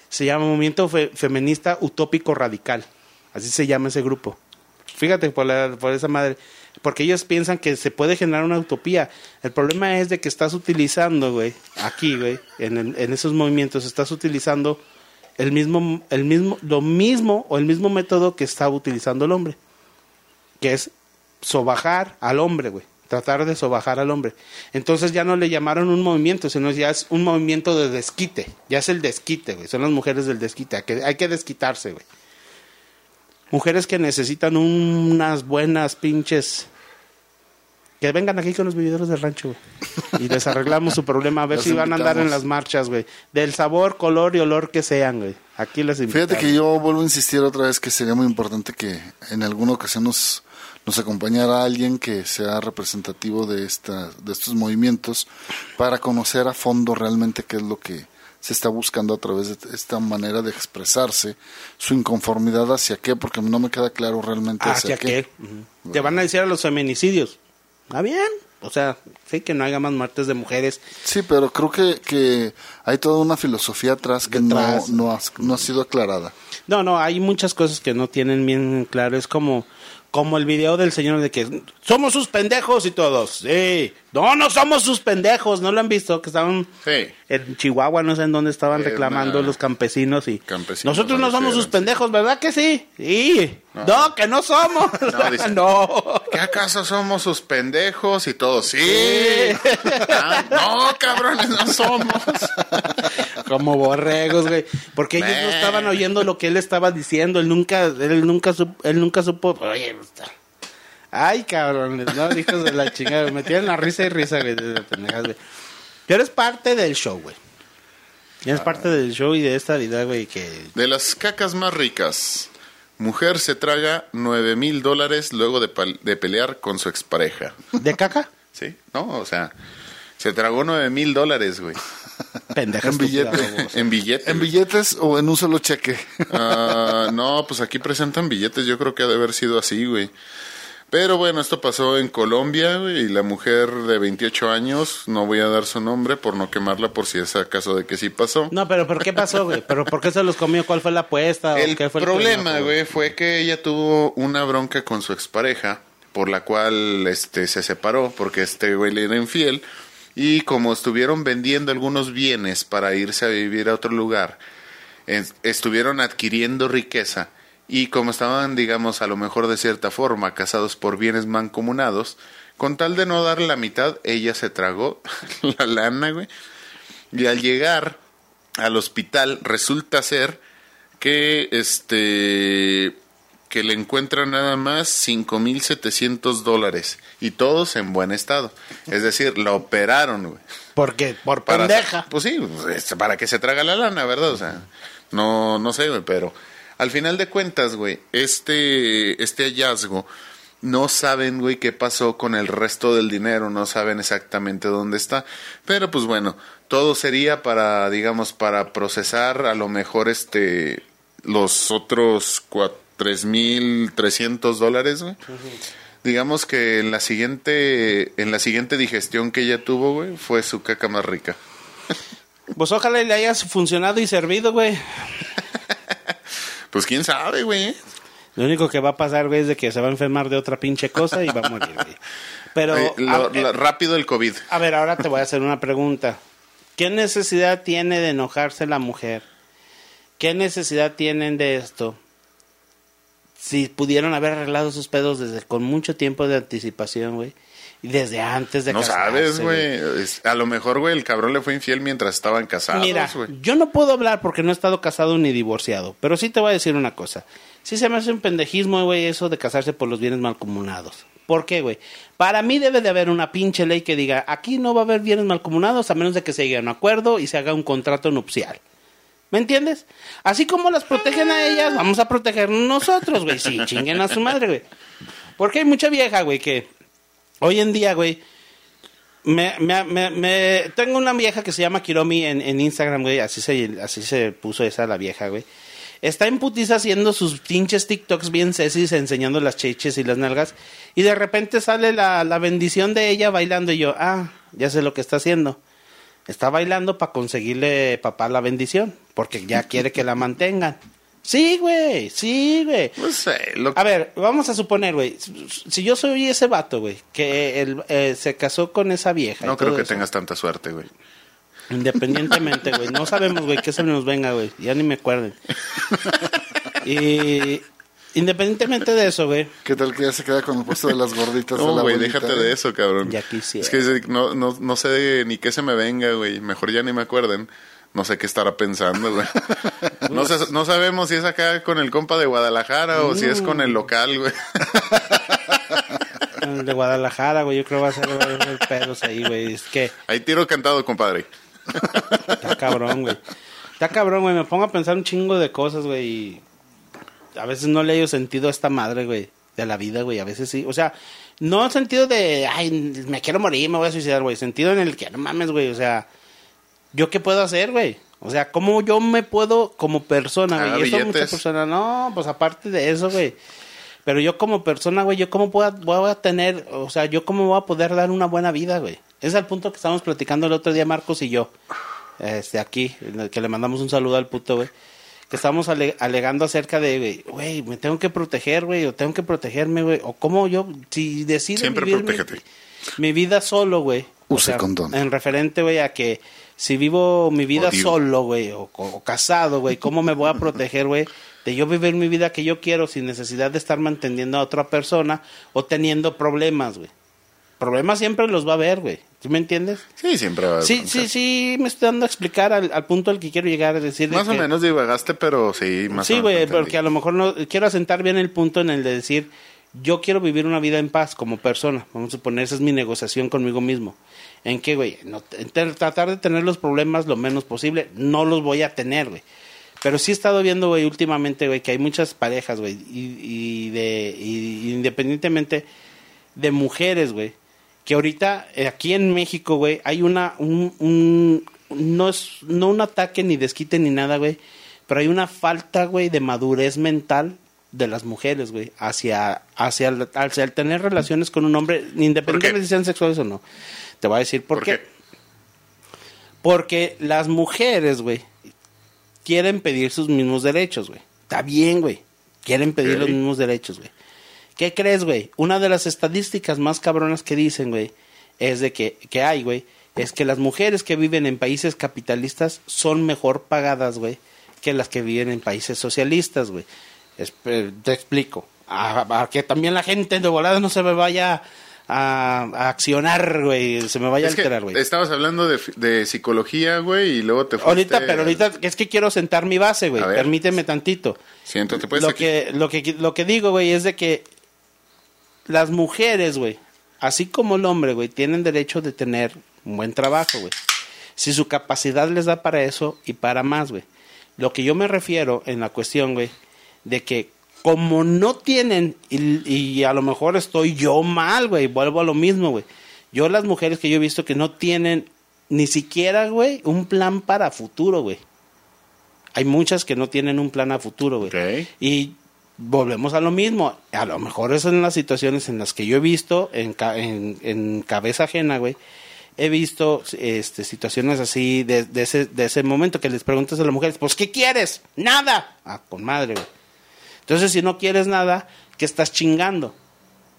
Se llama Movimiento Fe- Feminista Utópico Radical. Así se llama ese grupo. Fíjate por esa madre. Porque ellos piensan que se puede generar una utopía. El problema es de que estás utilizando, güey, aquí, güey, en, el- en esos movimientos, estás utilizando el mismo, el mismo, lo mismo o el mismo método que está utilizando el hombre. Que es sobajar al hombre, güey. Tratar de sobajar al hombre. Entonces ya no le llamaron un movimiento, sino ya es un movimiento de desquite. Ya es el desquite, güey. Son las mujeres del desquite. Hay que, hay que desquitarse, güey. Mujeres que necesitan unas buenas pinches. Que vengan aquí con los vividores del rancho, güey. Y les arreglamos su problema. A ver si van a andar en las marchas, güey. Del sabor, color y olor que sean, güey. Aquí les invitamos. Fíjate que yo vuelvo a insistir otra vez que sería muy importante que en alguna ocasión nos, nos acompañara alguien que sea representativo de, esta, de estos movimientos para conocer a fondo realmente qué es lo que se está buscando a través de esta manera de expresarse, su inconformidad hacia qué, porque no me queda claro realmente hacia, ¿Hacia qué? Te van a decir a los feminicidios. ¿Está bien? O sea, sí que no haya más muertes de mujeres. Sí, pero creo que, que hay toda una filosofía atrás que Detrás. no, no, ha, no ha sido aclarada. No, no, hay muchas cosas que no tienen bien claro. Es como, como el video del señor de que somos sus pendejos y todos. Sí. No, no somos sus pendejos. ¿No lo han visto? Que estaban Sí. en Chihuahua, no sé en dónde estaban reclamando una- los campesinos y Campesinos nosotros no somos sus pendejos, ¿verdad que sí? Sí. No, que no somos. No, dice- no. ¿Qué acaso somos sus pendejos y todos? Sí. Ah, no, cabrones, no somos. Como borregos, güey. Porque ellos no estaban oyendo lo que él estaba diciendo. Él nunca, él nunca, supo, él nunca supo. Oye, está- Ay, cabrones, no, hijos de la chingada. Me tienen la risa y risa, güey. de las pendejadas, güey. Pero es parte del show, güey. Es parte del show y de esta vida, güey, que... De las cacas más ricas. Mujer se traga nueve mil dólares luego de, pal- de pelear con su expareja. ¿De caca? ¿Sí? No, o sea, se tragó nueve mil dólares, güey. Pendeja. En billete. En billetes. ¿En billetes o en un solo cheque? Ah, no, pues aquí presentan billetes, yo creo que ha de haber sido así, güey. Pero bueno, esto pasó en Colombia, y la mujer de 28 años, no voy a dar su nombre por no quemarla por si es acaso de que sí pasó. No, pero ¿por qué pasó, güey? ¿Pero por qué se los comió? ¿Cuál fue la apuesta? ¿O El qué fue problema, güey, fue que ella tuvo una bronca con su expareja, por la cual este se separó, porque este güey le era infiel, y como estuvieron vendiendo algunos bienes para irse a vivir a otro lugar, es- estuvieron adquiriendo riqueza, y como estaban, digamos, a lo mejor de cierta forma, casados por bienes mancomunados, con tal de no dar la mitad, ella se tragó la lana, güey, y al llegar al hospital resulta ser que este que le encuentran nada más 5.700 dólares y todos en buen estado. Es decir, la operaron, güey. Por Para- pendeja. Pues sí, pues, es para que se traga la lana, ¿verdad? O sea, no, no sé, güey, pero al final de cuentas, güey, este, este hallazgo, no saben, güey, qué pasó con el resto del dinero, no saben exactamente dónde está, pero pues bueno, todo sería para, digamos, para procesar a lo mejor este, los otros cua- 3.300 dólares, güey. Digamos que en la siguiente, en la siguiente digestión que ella tuvo, güey, fue su caca más rica. Pues ojalá le haya funcionado y servido, güey. Pues quién sabe, güey. Lo único que va a pasar, güey, es de que se va a enfermar de otra pinche cosa y va a morir, güey. Pero, lo- a, rápido el COVID. a ver, ahora te voy a hacer una pregunta. ¿Qué necesidad tiene de enojarse la mujer? ¿Qué necesidad tienen de esto? Si pudieron haber arreglado sus pedos desde con mucho tiempo de anticipación, güey. Desde antes de No casarse, sabes, güey. A lo mejor, güey, el cabrón le fue infiel mientras estaban casados, Mira, yo no puedo hablar porque no he estado casado ni divorciado, pero sí te voy a decir una cosa. Sí se me hace un pendejismo, güey, eso de casarse por los bienes malcomunados. ¿Por qué, güey? Para mí debe de haber una pinche ley que diga, aquí no va a haber bienes malcomunados a menos de que se llegue a un acuerdo y se haga un contrato nupcial. ¿Me entiendes? Así como las protegen a ellas, vamos a protegernos nosotros, güey. Sí, chinguen a su madre, güey. Porque hay mucha vieja, güey, que hoy en día, güey, me, me, me, me- tengo una vieja que se llama Kiromi en, Instagram, güey, así se, así se puso esa la vieja, güey. Está en putiza haciendo sus pinches TikToks bien sesis, enseñando las cheches y las nalgas, y de repente sale la, la bendición de ella bailando y yo, ah, ya sé lo que está haciendo. Está bailando para conseguirle papá la bendición, porque ya quiere que la mantengan. Sí, güey, sí, güey. No sé, lo A ver, vamos a suponer, güey, si yo soy ese vato, güey, que él, eh, se casó con esa vieja. y no creo todo que eso, tengas tanta suerte, güey. Independientemente, güey, no sabemos, güey, que se nos venga, güey, ya ni me acuerden. Y independientemente de eso, güey, ¿Qué tal que ya se queda con el puesto de las gorditas de No, la güey, déjate de eso, cabrón. Ya quisiera. Es que no, no, no sé ni qué se me venga, güey. Mejor ya ni me acuerden. No sé qué estará pensando, güey. No, sé- no sabemos si es acá con el compa de Guadalajara o si es con el local, güey. el de Guadalajara, güey, yo creo que va a ser haber pedos ahí, güey, es que Ahí tiro cantado, compadre. Está cabrón, güey. Está cabrón, güey. Me pongo a pensar un chingo de cosas, güey. y A veces no le he sentido a esta madre, güey. De la vida, güey. A veces sí. O sea, no sentido de, ay, me quiero morir, me voy a suicidar, güey. Sentido en el que, no mames, güey. O sea, ¿yo qué puedo hacer, güey? O sea, ¿cómo yo me puedo como persona, güey? Ah, y eso muchas personas, no, pues aparte de eso, güey. Pero yo como persona, güey, yo cómo puedo, voy a tener, o sea, yo cómo voy a poder dar una buena vida, güey. Ese es el punto que estábamos platicando el otro día Marcos y yo. Este, aquí, en el que le mandamos un saludo al puto, güey. Que estábamos ale- alegando acerca de, güey, me tengo que proteger, güey, o tengo que protegerme, güey. O cómo yo, si decido Siempre vivir mi- protégete. Mi, vida solo, güey. O Use condón. En referente, güey, a que si vivo mi vida Odio. solo, güey, o, o casado, güey, ¿cómo me voy a proteger, güey? De yo vivir mi vida que yo quiero sin necesidad de estar manteniendo a otra persona o teniendo problemas, güey. Problemas siempre los va a haber, güey. ¿Sí me entiendes? Sí, siempre va a Sí, sí, sí, me estoy dando a explicar al, al punto al que quiero llegar, es decir... de Más o que- menos divagaste, pero sí, más o Sí, menos. güey, entendí. porque a lo mejor no quiero asentar bien el punto en el de decir yo quiero vivir una vida en paz como persona. Vamos a suponer, esa es mi negociación conmigo mismo. ¿En qué, güey? No, en tratar de tener los problemas lo menos posible. No los voy a tener, güey. Pero sí he estado viendo, güey, últimamente, güey, que hay muchas parejas, güey, y, y de, y independientemente de mujeres, güey, que ahorita eh, aquí en México, güey, hay una, un, un- no es, no un ataque ni desquite ni nada, güey, pero hay una falta, güey, de madurez mental de las mujeres, güey, hacia, hacia, el, hacia el tener relaciones con un hombre, independientemente si sean sexuales o no. Te voy a decir por, ¿Por qué. qué? Porque las mujeres, güey, quieren pedir sus mismos derechos, güey. Está bien, güey. Quieren pedir los mismos derechos, güey. ¿Qué crees, güey? Una de las estadísticas más cabronas que dicen, güey, es de que, que hay, güey, es que las mujeres que viven en países capitalistas son mejor pagadas, güey, que las que viven en países socialistas, güey. Espe- Te explico. A, a que también la gente de volada no se me vaya a, a accionar, güey, se me vaya Es a alterar, güey. estabas hablando de, de psicología, güey, y luego te fuiste... Ahorita, pero ahorita es que quiero sentar mi base, güey. Permíteme tantito. Siéntate, pues, lo aquí. que lo que lo que digo, güey, es de que las mujeres, güey, así como el hombre, güey, tienen derecho de tener un buen trabajo, güey. Si su capacidad les da para eso y para más, güey. Lo que yo me refiero en la cuestión, güey, de que como no tienen, y, y a lo mejor estoy yo mal, güey, vuelvo a lo mismo, güey. Yo las mujeres que yo he visto que no tienen ni siquiera, güey, un plan para futuro, güey. Hay muchas que no tienen un plan a futuro, güey. Y volvemos a lo mismo. A lo mejor es en las situaciones en las que yo he visto, en, ca- en, en cabeza ajena, güey. He visto este, situaciones así de, de ese, de ese momento que les preguntas a las mujeres, pues, ¿qué quieres? Nada. Ah, con madre, güey. Entonces, si no quieres nada, ¿qué estás chingando?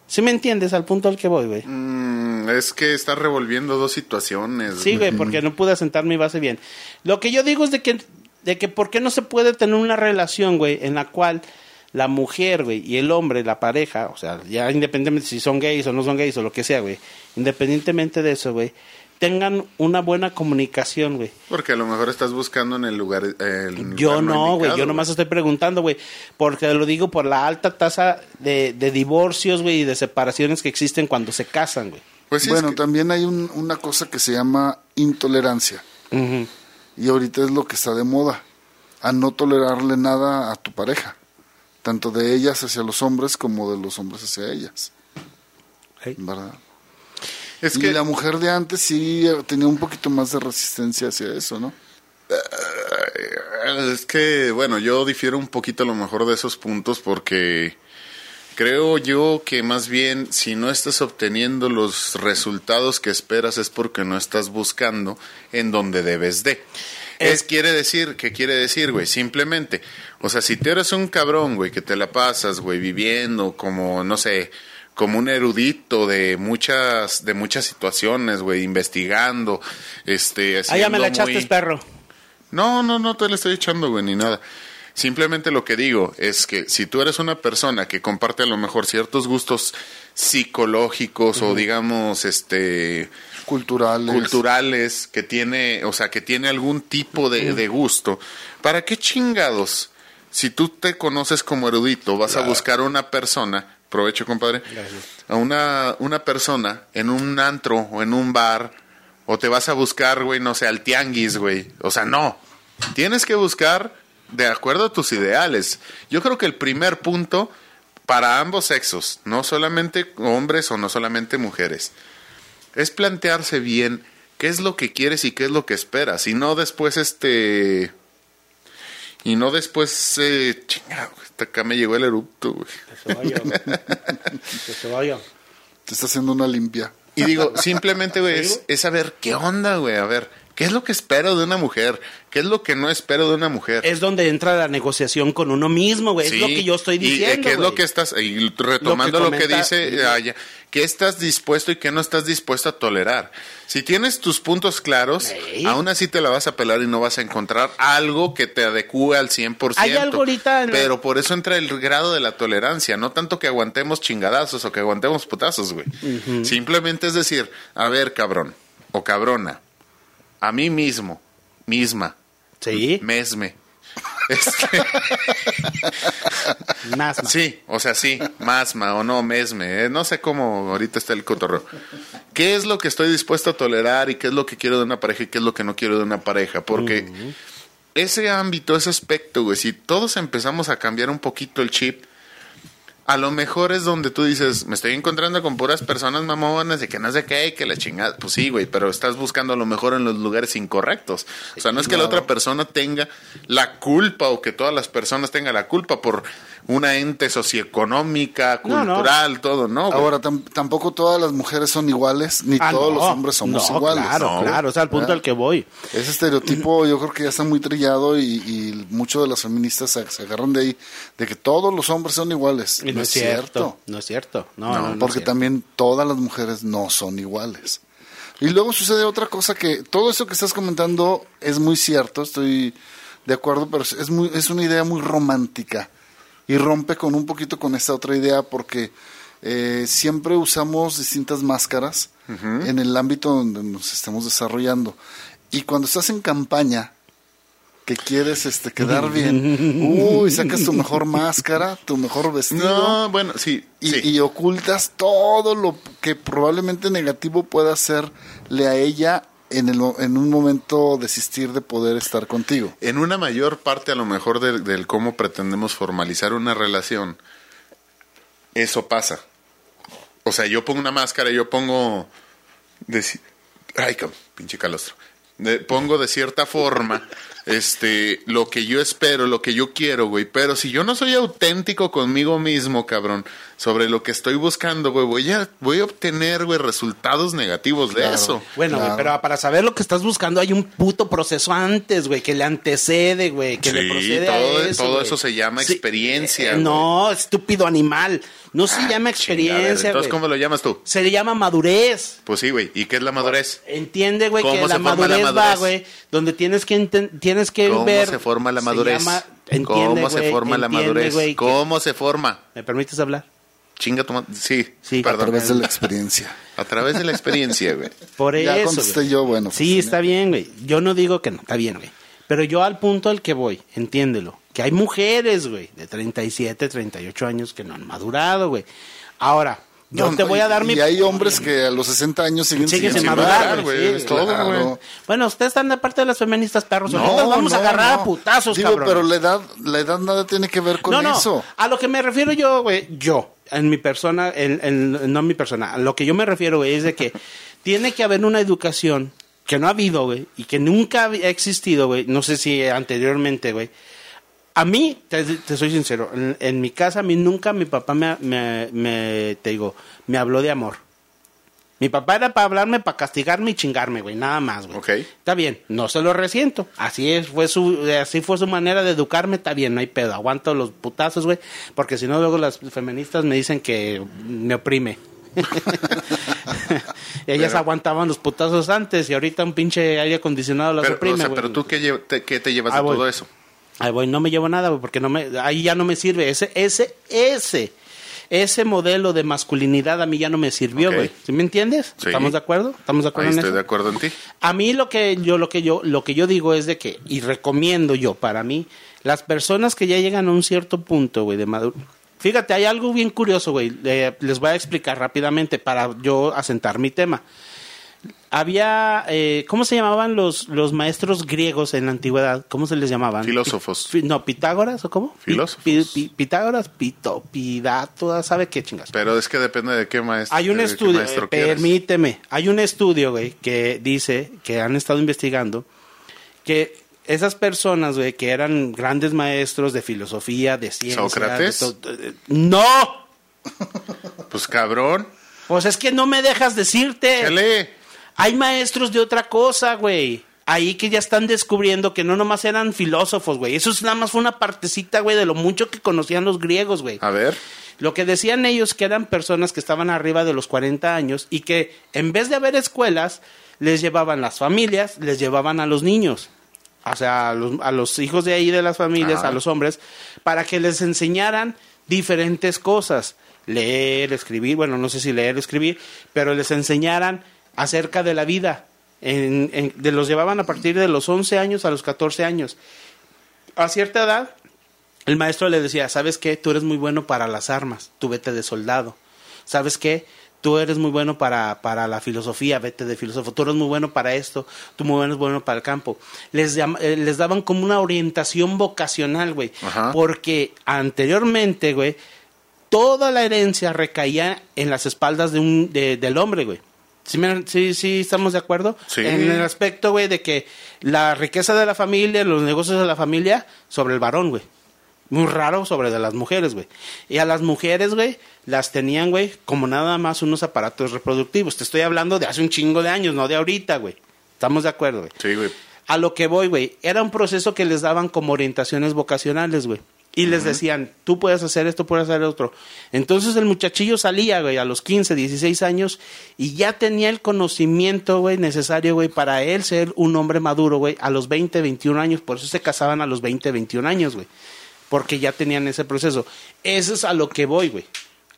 ¿Sí me entiendes al punto al que voy, güey? Mm, es que estás revolviendo dos situaciones. Sí, güey, porque no pude asentar mi base bien. Lo que yo digo es de que, de que ¿por qué no se puede tener una relación, güey, en la cual la mujer, güey, y el hombre, la pareja, o sea, ya independientemente si son gays o no son gays o lo que sea, güey, independientemente de eso, güey, tengan una buena comunicación, güey. Porque a lo mejor estás buscando en el lugar... eh, el Yo lugar no, güey, yo nomás estoy preguntando, güey, porque lo digo por la alta tasa de, de divorcios, güey, y de separaciones que existen cuando se casan, güey. Pues sí, bueno, es que- también hay un- una cosa que se llama intolerancia. Y ahorita es lo que está de moda. A no tolerarle nada a tu pareja. Tanto de ellas hacia los hombres como de los hombres hacia ellas. ¿Verdad? Es y que la mujer de antes sí eh, tenía un poquito más de resistencia hacia eso, ¿no? Es que, bueno, yo difiero un poquito a lo mejor de esos puntos porque creo yo que más bien si no estás obteniendo los resultados que esperas es porque no estás buscando en donde debes de. Es, quiere decir, ¿qué quiere decir, güey? Simplemente, o sea, si tú eres un cabrón, güey, que te la pasas, güey, viviendo como, no sé, como un erudito de muchas, de muchas situaciones, güey, investigando, este, Ah, ya me la siendo echaste, muy- perro. no, no, no te le estoy echando, güey, ni nada. Simplemente lo que digo es que si tú eres una persona que comparte a lo mejor ciertos gustos psicológicos o digamos, este, Culturales. culturales, que tiene, o sea, que tiene algún tipo de, de gusto, ¿para qué chingados? Si tú te conoces como erudito, vas a buscar a una persona, provecho compadre, a una, una persona en un antro o en un bar, o te vas a buscar, güey, no sé, al tianguis, güey. O sea, no. Tienes que buscar de acuerdo a tus ideales. Yo creo que el primer punto para ambos sexos, no solamente hombres o no solamente mujeres, es plantearse bien qué es lo que quieres y qué es lo que esperas. Y no después, este. Y no después, eh, chinga, güey, hasta acá me llegó el erupto, güey. Que se vaya. que se vaya. Te está haciendo una limpia. Y digo, simplemente, güey, es, es saber qué onda, güey. A ver, ¿qué es lo que espero de una mujer? ¿Qué es lo que no espero de una mujer? Es donde entra la negociación con uno mismo, güey. Sí, Es lo que yo estoy y, eh, diciendo. ¿Qué es lo que estás, y retomando lo que, comenta- dice, eh, Aya, qué estás dispuesto y qué no estás dispuesto a tolerar? Si tienes tus puntos claros, aún así te la vas a pelar y no vas a encontrar algo que te adecue al 100%. Hay algo ahorita la- Pero por eso entra el grado de la tolerancia, no tanto que aguantemos chingadazos o que aguantemos putazos, güey. Simplemente es decir, a ver, cabrón o cabrona, a mí mismo, misma, Sí. mesme. Este, sí, o sea, sí, masma o no, mesme, eh, no sé cómo ahorita está el cotorreo. ¿Qué es lo que estoy dispuesto a tolerar y qué es lo que quiero de una pareja y qué es lo que no quiero de una pareja? Porque ese ámbito, ese aspecto, güey, si todos empezamos a cambiar un poquito el chip, a lo mejor es donde tú dices, me estoy encontrando con puras personas mamonas y que no sé qué, y que la chingada. Pues sí, güey, pero estás buscando a lo mejor en los lugares incorrectos. O sea, no es que la otra persona tenga la culpa o que todas las personas tengan la culpa por una ente socioeconómica, No, no. cultural, todo, ¿no? güey? Ahora, tam- tampoco todas las mujeres son iguales, ni Ah, todos no, los hombres somos no, iguales. Claro, ¿no? claro, o sea, al punto ¿Verdad? al que voy. Ese estereotipo yo creo que ya está muy trillado y, y muchos de las feministas se, se agarran de ahí, de que todos los hombres son iguales. Y no, es cierto. No es cierto. No, No, no, no es porque cierto. también todas las mujeres no son iguales. Y luego sucede otra cosa que todo eso que estás comentando es muy cierto, estoy de acuerdo, pero es muy es una idea muy romántica y rompe con un poquito con esta otra idea porque eh, siempre usamos distintas máscaras en el ámbito donde nos estamos desarrollando y cuando estás en campaña que quieres este quedar bien, uy, sacas tu mejor máscara, tu mejor vestido. No, bueno, sí, Y, sí. y ocultas todo lo que probablemente negativo pueda hacerle a ella en, el, en un momento desistir de poder estar contigo. en una mayor parte a lo mejor del, cómo pretendemos formalizar una relación, eso pasa. O sea, yo pongo una máscara, yo pongo... De, ay, pinche calostro. De- pongo de cierta forma este lo que yo espero, lo que yo quiero, güey. Pero si yo no soy auténtico conmigo mismo, cabrón, sobre lo que estoy buscando, güey, voy a, voy a obtener, güey, resultados negativos de eso. Bueno, güey, Claro. pero para saber lo que estás buscando hay un puto proceso antes, güey, que le antecede, güey, que le procede todo- a eso. todo eso se llama experiencia, eh, güey. no, estúpido animal. No se llama Chingadera. experiencia, Entonces, güey. ¿cómo lo llamas tú? Se le llama madurez. Pues sí, güey. ¿Y qué es la madurez? Entiende, güey, ¿Cómo que se la forma la madurez, va, güey, donde tienes que tienes que ¿Cómo ver. se forma la madurez? llama- entiende, ¿Cómo se forma la madurez? ¿Cómo se forma? ¿Me permites hablar? Chinga tu Sí, Sí, A través de la experiencia. A través de la experiencia, güey. Por Ya eso. contesté güey. yo, bueno, pues, Sí, sí. está bien, güey. Yo no digo que no, está bien, güey. Pero yo al punto al que voy, entiéndelo, que hay mujeres, güey, de 37, 38 años que no han madurado, güey. Ahora, yo No, te voy a y- dar mi... Y hay hombres que a los 60 años siguen, Siguen sin madurar, güey. sí, claro. Bueno, ustedes están de parte de las feministas perros. No, ahorita vamos a agarrar a putazos, Digo, cabrón. pero la edad, la edad nada tiene que ver con eso. A lo que me refiero yo, güey, yo, en mi persona, en, en- no en mi persona, a lo que yo me refiero, güey, es de que tiene que haber una educación que no ha habido, güey, y que nunca ha existido, güey, no sé si anteriormente, güey. A mí, te, te soy sincero, en, en mi casa, a mí nunca mi papá me, me, me- te digo, me habló de amor. Mi papá era para hablarme, para castigarme y chingarme, güey, nada más, güey. Ok. Está bien, no se lo resiento. Así es, fue su, así fue su manera de educarme, está bien, no hay pedo. Aguanto los putazos, güey, porque si no luego las feministas me dicen que me oprime. Ellas Pero- aguantaban los putazos antes y ahorita un pinche aire acondicionado las Pero, oprime, o sea, güey. pero tú, ¿qué, te, qué te llevas Ah, de todo eso? Ay, güey, no me llevo nada, porque no me, ahí ya no me sirve. Ese, ese, ese, ese modelo de masculinidad a mí ya no me sirvió, güey. ¿Sí me entiendes? Sí. ¿Estamos de acuerdo? ¿Estamos de acuerdo Ahí en estoy eso? de acuerdo en ti. A mí lo que yo lo que yo lo que yo digo es de que y recomiendo yo para mí las personas que ya llegan a un cierto punto, güey, de maduro. Fíjate, hay algo bien curioso, güey. eh, les voy a explicar rápidamente para yo asentar mi tema. Había, eh, ¿cómo se llamaban los, los maestros griegos en la antigüedad? ¿Cómo se les llamaban? Filósofos. Pi- no, Pitágoras o cómo? Filósofos. pi- pi- Pitágoras, Pito, Pidato, ¿sabe qué chingas? Pero es que depende de qué maestro. Hay un estudio, eh, permíteme, hay un estudio, güey, que dice, que han estado investigando, que esas personas, güey, que eran grandes maestros de filosofía, de ciencia... ¿Sócrates? de- ¡No! Pues cabrón. Pues es que no me dejas decirte. Chale. Hay maestros de otra cosa, güey. Ahí que ya están descubriendo que no nomás eran filósofos, güey. Eso es nada más fue una partecita, güey, de lo mucho que conocían los griegos, güey. A ver. Lo que decían ellos que eran personas que estaban arriba de los 40 años y que en vez de haber escuelas, les llevaban las familias, les llevaban a los niños. O sea, a los, a los hijos de ahí de las familias, Ajá. a los hombres, para que les enseñaran diferentes cosas. Leer, escribir, bueno, no sé si leer o escribir, pero les enseñaran acerca de la vida. En, en- de los llevaban a partir de los 11 años a los 14 años a cierta edad, el maestro le decía, ¿sabes qué? Tú eres muy bueno para las armas, tú vete de soldado. ¿Sabes qué? Tú eres muy bueno para, para la filosofía, vete de filósofo. Tú eres muy bueno para esto, tú muy bueno, bueno para el campo. Les, eh, les daban como una orientación vocacional, güey. Porque anteriormente, güey, toda la herencia recaía en las espaldas de un, de- del hombre, güey. ¿Sí, sí, sí estamos de acuerdo? Sí. En el aspecto, güey, de que la riqueza de la familia, los negocios de la familia, sobre el varón, güey. Muy raro sobre de las mujeres, güey. Y a las mujeres, güey, las tenían, güey, como nada más unos aparatos reproductivos. Te estoy hablando de hace un chingo de años, no de ahorita, güey. ¿Estamos de acuerdo, güey? Sí, güey. A lo que voy, güey, era un proceso que les daban como orientaciones vocacionales, güey. Y les decían, tú puedes hacer esto, puedes hacer otro. Entonces el muchachillo salía, güey, a los 15, 16 años y ya tenía el conocimiento, güey, necesario, güey, para él ser un hombre maduro, güey, a los 20, 21 años. Por eso se casaban a los 20, 21 años, güey. Porque ya tenían ese proceso. Eso es a lo que voy, güey.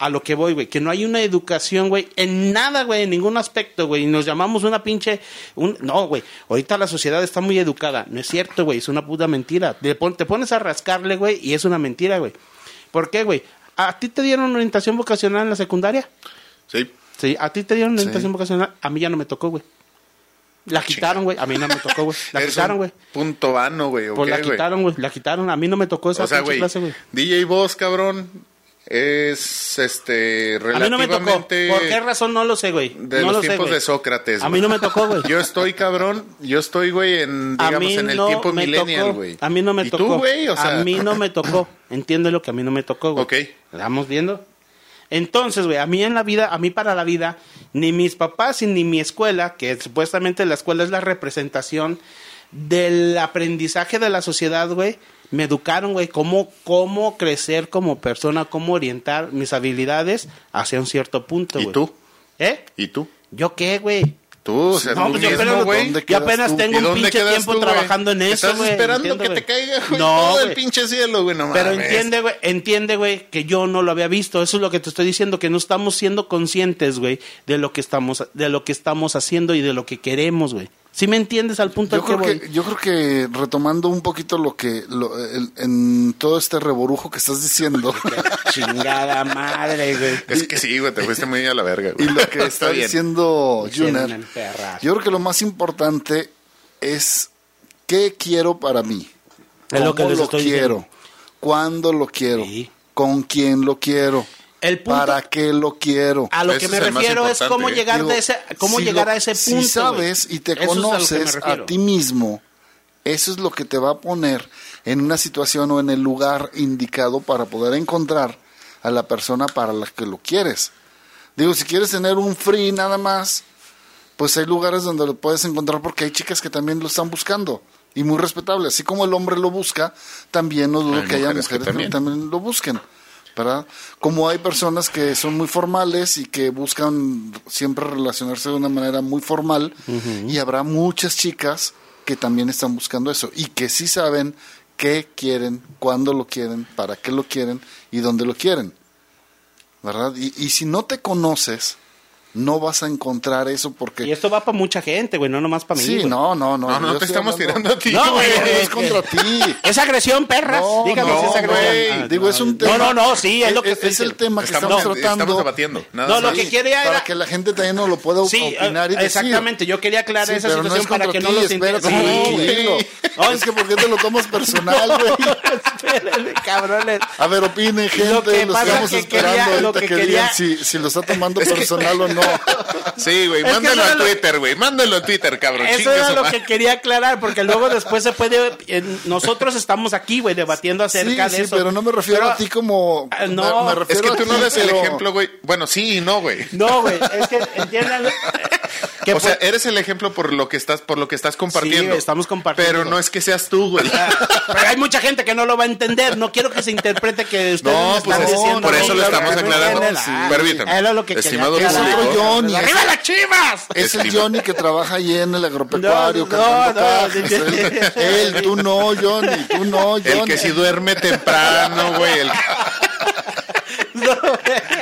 A lo que voy, güey. Que no hay una educación, güey, en nada, güey, en ningún aspecto, güey. Y nos llamamos una pinche... Un... No, güey. Ahorita la sociedad está muy educada. No es cierto, güey. Es una puta mentira. Te, pon- te pones a rascarle, güey, y es una mentira, güey. ¿Por qué, güey? ¿A ti te dieron orientación vocacional en la secundaria? Sí. Sí. ¿A ti te dieron Sí. orientación vocacional? A mí ya no me tocó, güey. La quitaron, güey. A mí no me tocó, güey. La quitaron, güey. Punto vano, güey. ¿o Pues la quitaron, güey. La quitaron. A mí no me tocó esa O sea, clase, güey. DJ Boss, cabrón, es este A mí no me tocó. relativamente ¿Por qué razón? No lo sé, güey. de no los lo tiempos de Sócrates. A güey. mí no me tocó, güey. Yo estoy, cabrón, yo estoy, güey, en, digamos, en el no tiempo millennial, tocó. güey. A mí no me ¿Y tocó. tú, güey? O sea, A mí no me tocó. Entiende lo que a mí no me tocó, güey. Ok. ¿Estamos viendo? Entonces, güey, a mí en la vida, a mí para la vida, ni mis papás y ni mi escuela, que supuestamente la escuela es la representación del aprendizaje de la sociedad, güey, me educaron, güey, cómo, cómo crecer como persona, cómo orientar mis habilidades hacia un cierto punto, ¿Y güey. tú? ¿Eh? ¿Y tú? ¿Yo qué, güey? Tú, o sea, No, tú pues yo apenas, tengo ¿Y un pinche tiempo tú, trabajando en eso, Estás güey. esperando que güey. te caiga, güey, No, todo el pinche cielo, güey, no Pero mames. entiende, güey, entiende, güey, que yo no lo había visto. Eso es lo que te estoy diciendo, que no estamos siendo conscientes, güey, de lo que estamos, de lo que estamos haciendo y de lo que queremos, güey. ¿Sí me entiendes al punto Yo al que creo voy? que, yo creo que retomando un poquito lo que lo- el- en todo este reborujo que estás diciendo Chingada madre, güey. Es que sí, güey, te fuiste muy a la verga, y güey. lo que está diciendo Juner, yo creo que lo más importante es qué quiero para mí, Es lo cómo que les lo estoy quiero, diciendo. cuándo lo quiero, Sí. con quién lo quiero, El punto para qué lo quiero. a lo Ese que me refiero es cómo ¿eh? llegar Digo, de ese, cómo si llegar lo- a ese punto. Si sabes y te Eso a conoces a, ti mismo, eso es lo que te va a poner en una situación o en el lugar indicado para poder encontrar a la persona para la que lo quieres. Digo, si quieres tener un free nada más, pues hay lugares donde lo puedes encontrar porque hay chicas que también lo están buscando. Y muy respetable. Así como el hombre lo busca, también no dudo Hay que haya mujeres que mujeres que también. también lo busquen. ¿Verdad? Como hay personas que son muy formales y que buscan siempre relacionarse de una manera muy formal, y habrá muchas chicas que también están buscando eso y que sí saben qué quieren, cuándo lo quieren, para qué lo quieren y dónde lo quieren. ¿Verdad? Y, y si no te conoces, no vas a encontrar eso porque... Y esto va para mucha gente, güey, no nomás para mí. Sí, güey. no, no, no. No, no te estamos hablando- tirando a ti, No, güey. No, es contra ti. Es agresión, perras. No, Dígame no, si es agresión. güey. Ah, Digo, es un tema. No, no, no, sí, es lo que es, el tema que Estamos, estamos, tratando. estamos debatiendo. Nada No, lo más. que quería para era- que la gente también no lo pueda Sí, opinar y decir. exactamente. Yo quería aclarar Sí, esa pero no situación es para que ti, no los interese. No, Es que ¿por qué te lo tomas personal, güey? Espérenme, cabrones. A ver, opinen, gente, Lo que pasa estamos que quería- lo quería- si lo está tomando personal o no. Sí, güey, mándalo a lo- Twitter, güey. Mándalo a Twitter, cabrón. Eso Chingue era lo que quería aclarar, porque luego después se puede. eh, nosotros estamos aquí, güey, debatiendo Sí, acerca de sí, eso. pero no me refiero Pero- a ti como... Ah, no, me, me Es que tú no eres el pero- ejemplo, güey. Bueno, sí y no, güey. No, güey, es que entiendan. que O sea, eres el ejemplo por lo que estás, por lo que estás compartiendo. Sí, estamos compartiendo. Pero no es que seas tú, güey. pero hay mucha gente que no lo va a entender. No quiero que se interprete que ustedes No, me pues están es- diciendo. por eso lo estamos aclarando. Sí. Permítame. Era lo que quería Estimado aclarar. Johnny. ¡Arriba las chivas! Es el Johnny que trabaja ahí en el agropecuario. No, no, no. Él, él, tú no, Johnny, tú no, Johnny. El que si duerme temprano, güey. El...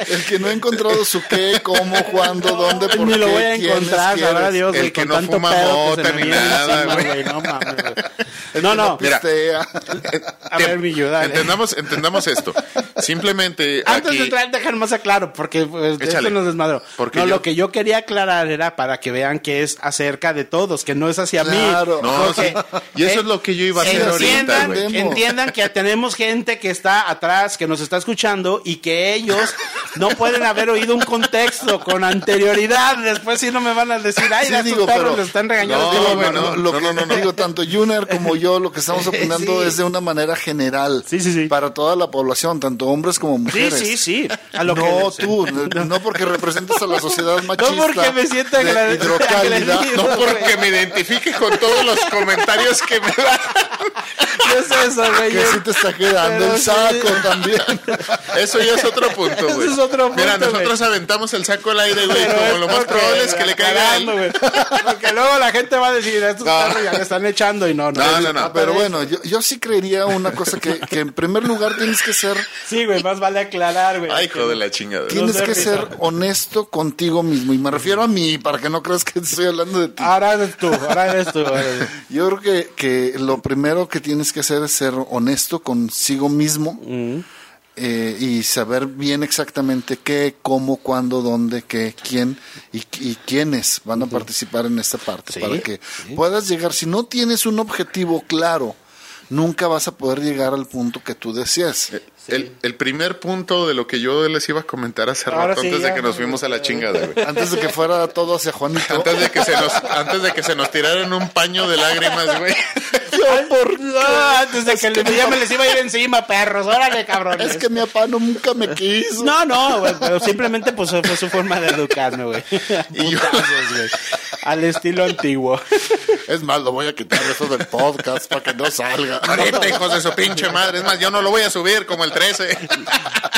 El que no ha encontrado su qué, cómo, cuándo, dónde, por Ni qué, lo voy a encontrar, quiénes. sabrá Dios, El que no fuma mota ni nada, güey. güey. No mames, güey. No, no. Mira. Pistea. A ver, mi ayuda. Entendamos, entendamos esto. Simplemente Antes aquí... de entrar, dejar más aclaro, porque pues, de Échale. esto nos desmadró. Porque no, yo- lo que yo quería aclarar era para que vean que es acerca de todos, que no es hacia Claro. mí. No, Porque, sí. Y eso es lo que yo iba a hacer ahorita, entiendan, entiendan que tenemos gente que está atrás, que nos está escuchando y que ellos no pueden haber oído un contexto con anterioridad. Después sí no me van a decir, ay, Sí, digo, pero- le están regañando. No, Digo, lo- no, lo no, que no, no, no. digo, tanto Junior como yo, lo que estamos opinando Sí. es de una manera general. Sí, sí, sí. Para toda la población, tanto hombres como Sí, mujeres. sí, sí. A lo no que- tú, no, no porque representes a la sociedad machista. porque me agrade- hidrocálida. No porque me identifique con todos los comentarios que me dan. ¿Qué es eso, güey? Que sí te está quedando Pero el sí. saco también. Eso ya es otro punto, Eso güey. es otro Mira, punto, nosotros aventamos el saco al aire, güey. Como lo más probable es que le caiga. Porque luego la gente va a decir, estos No. perros ya le están echando y no, no. No, no, Pero bueno, yo, yo sí creería una cosa que, que en primer lugar tienes que ser Sí, güey, más vale aclarar, güey. Ay, hijo de la chingada. tienes que risa. ser honesto contigo mismo y me refiero a mí para que no creas que estoy hablando de ti. Ahora eres tú, ahora eres tú. ahora eres tú. Yo creo que, que lo primero que tienes que hacer es ser honesto consigo mismo eh, y saber bien exactamente qué, cómo, cuándo, dónde, qué, quién y, y quiénes van a participar en esta parte Sí, para que puedas llegar. Si no tienes un objetivo claro, nunca vas a poder llegar al punto que tú deseas. El, el primer punto de lo que yo les iba a comentar hace Ahora rato, sí, antes ya. de que nos fuimos a la chingada, güey. Antes de que fuera todo hacia Juanito. Antes de que se nos, antes de que se nos tiraran un paño de lágrimas, güey. No, antes de que le- ya me les iba a ir encima, perros. Órale, cabrones. Es que mi papá nunca me quiso. No, no, güey, pero simplemente pues fue su forma de educarme, güey. Y yo- güey. Al estilo antiguo. Es más, lo voy a quitar eso del podcast para que no salga. Ahorita, hijos de su pinche madre. Es más, yo no lo voy a subir como el 13.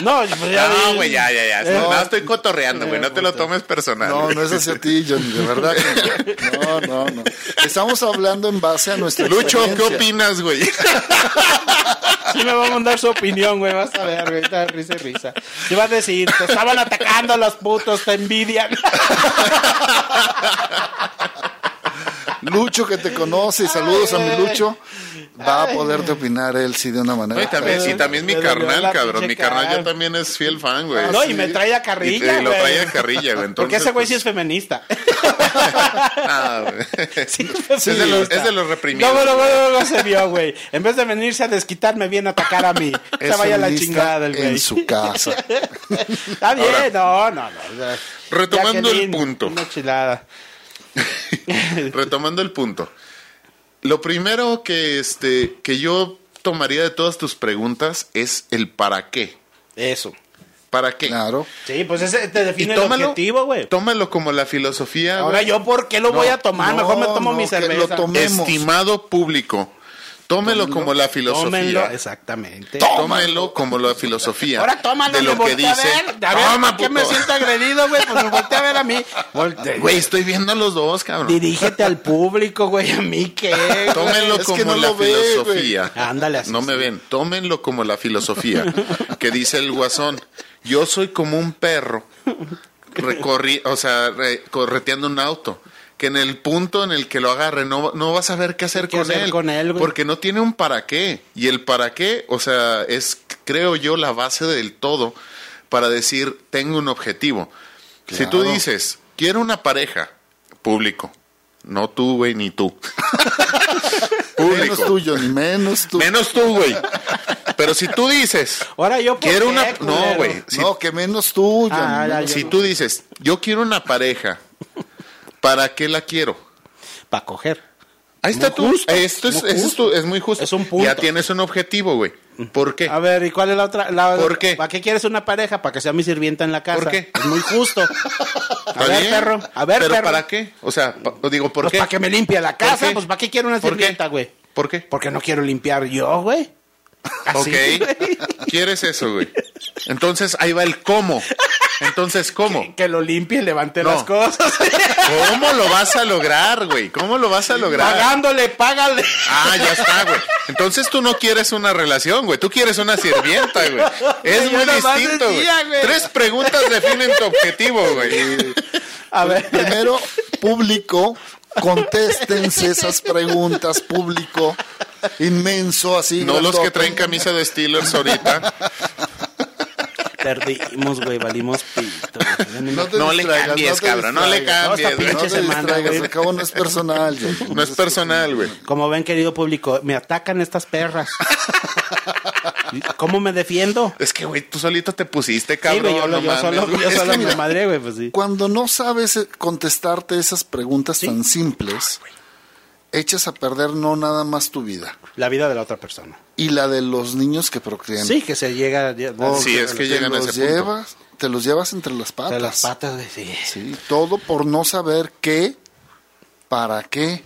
No, pues ya No, güey, ya, ya, ya. Eh, No, estoy cotorreando, güey. No te lo tomes personal. No, no es hacia ti, Johnny, de verdad que no. No, no, no. Estamos hablando en base a nuestra Lucho, ¿qué opinas, güey? Sí me va a mandar su opinión, güey. Vas a ver, güey. Está risa y risa. Te va a decir, te estaban atacando los putos, te envidian. Lucho que te conoce saludos a mi Lucho. Va a poderte opinar él sí de una manera. No, y también, y también mi Me carnal, cabrón. Mi carnal ya también es fiel fan, güey. No, y me trae a carrilla, y lo güey. trae a carrilla, güey. Porque ese güey sí pues, es feminista. ah, güey. Sí, es, de los, es de los reprimidos. No, bueno, bueno, luego se vio, güey. En vez de venirse a desquitarme, viene a atacar a mí. Se vaya la chingada el güey. En su casa. Está bien, no, no, no. Retomando el punto. Una chilada. Retomando el punto. Lo primero que, este, que yo tomaría de todas tus preguntas es el para qué. Eso. ¿Para qué? Claro. Sí, pues ese te define el tómalo, objetivo, güey. tómalo como la filosofía. Ahora yo, ¿por qué lo voy a tomar? no, Mejor me tomo no, mi que lo cerveza. tome- tomemos. Estimado público, tómelo como la filosofía. Tómenlo, exactamente. Tómelo como la filosofía. Ahora tómalo, de lo me que volteé a dice. ver. A ver, Toma, ¿por qué me siento agredido, güey? Pues me volteé a ver a mí. Volte- Güey, estoy viendo a los dos, cabrón. Dirígete al público, güey. ¿A mí qué? Tómenlo Es como que no la lo ve, filosofía. güey. Ándale, así No me ven. Tómenlo como la filosofía que dice el guasón. Yo soy como un perro recorri, o sea, re- correteando un auto. Que en el punto en el que lo agarre no, no vas a ver qué hacer, ¿Qué con, hacer él, con él, güey? Porque no tiene un para qué. Y el para qué, o sea, es, creo yo, la base del todo para decir, tengo un objetivo. Si tú dices, quiero una pareja, público. No tú, güey, ni tú. Menos tú, Johnny, menos tú. Menos tú, güey. Pero si tú dices, Ahora yo, ¿por quiero qué, una... culero? No, güey. Si, No, que menos tú. Ah, ya, menos- ya. si tú dices, yo quiero una pareja, ¿para qué la quiero? Para coger. Ahí está Muy tú. justo, Esto es, es, justo. tu- es muy justo. Es un punto. Ya tienes un objetivo, güey. ¿Por qué? A ver, ¿y cuál es la otra? La, ¿Por qué? ¿Para qué quieres una pareja? Para que sea mi sirvienta en la casa. ¿Por qué? Es muy justo. A ¿Está ver, bien? perro. A ver, ¿Pero perro. para qué? O sea, pa- digo, ¿por Pues qué? para que me limpie la ¿Por casa. Pues ¿para qué quiero una sirvienta, güey? ¿Por qué? Porque no quiero limpiar yo, güey. Ok. ¿Quieres eso, güey? Entonces ahí va el cómo. Entonces, ¿cómo? Que lo limpie y levante No. las cosas. ¿Cómo lo vas a lograr, güey? ¿Cómo lo vas a lograr? Pagándole, págale. Ah, ya está, güey. Entonces tú no quieres una relación, güey. Tú quieres una sirvienta, güey. Es muy distinto, güey. Tres preguntas definen tu objetivo, güey. A ver. Primero, público, Contéstense esas preguntas, público inmenso, así. No los que traen camisa de Steelers ahorita. Perdimos, güey, valimos pito. güey. No te No le cambies, cabrón, no le. No, cambies. güey. No te Pinche semana, distraigas, güey. al cabo no es personal. Jay. No es personal, güey. Como ven, querido público, me atacan estas perras. ¿Cómo me defiendo? Es que, güey, tú solito te pusiste, Sí, cabrón. güey, yo, no yo mames, solo, güey. yo Es solo que me mira, madre, güey, pues sí. Cuando no sabes eh, contestarte esas preguntas tan simples, echas a perder no nada más tu vida La vida de la otra persona. Y la de los niños que procrean. Sí, que se llega Oh, Sí, es que te llegan a los ese punto. llevas, Te los llevas entre las patas. de las patas, güey, sí. Sí, todo por no saber qué, para qué,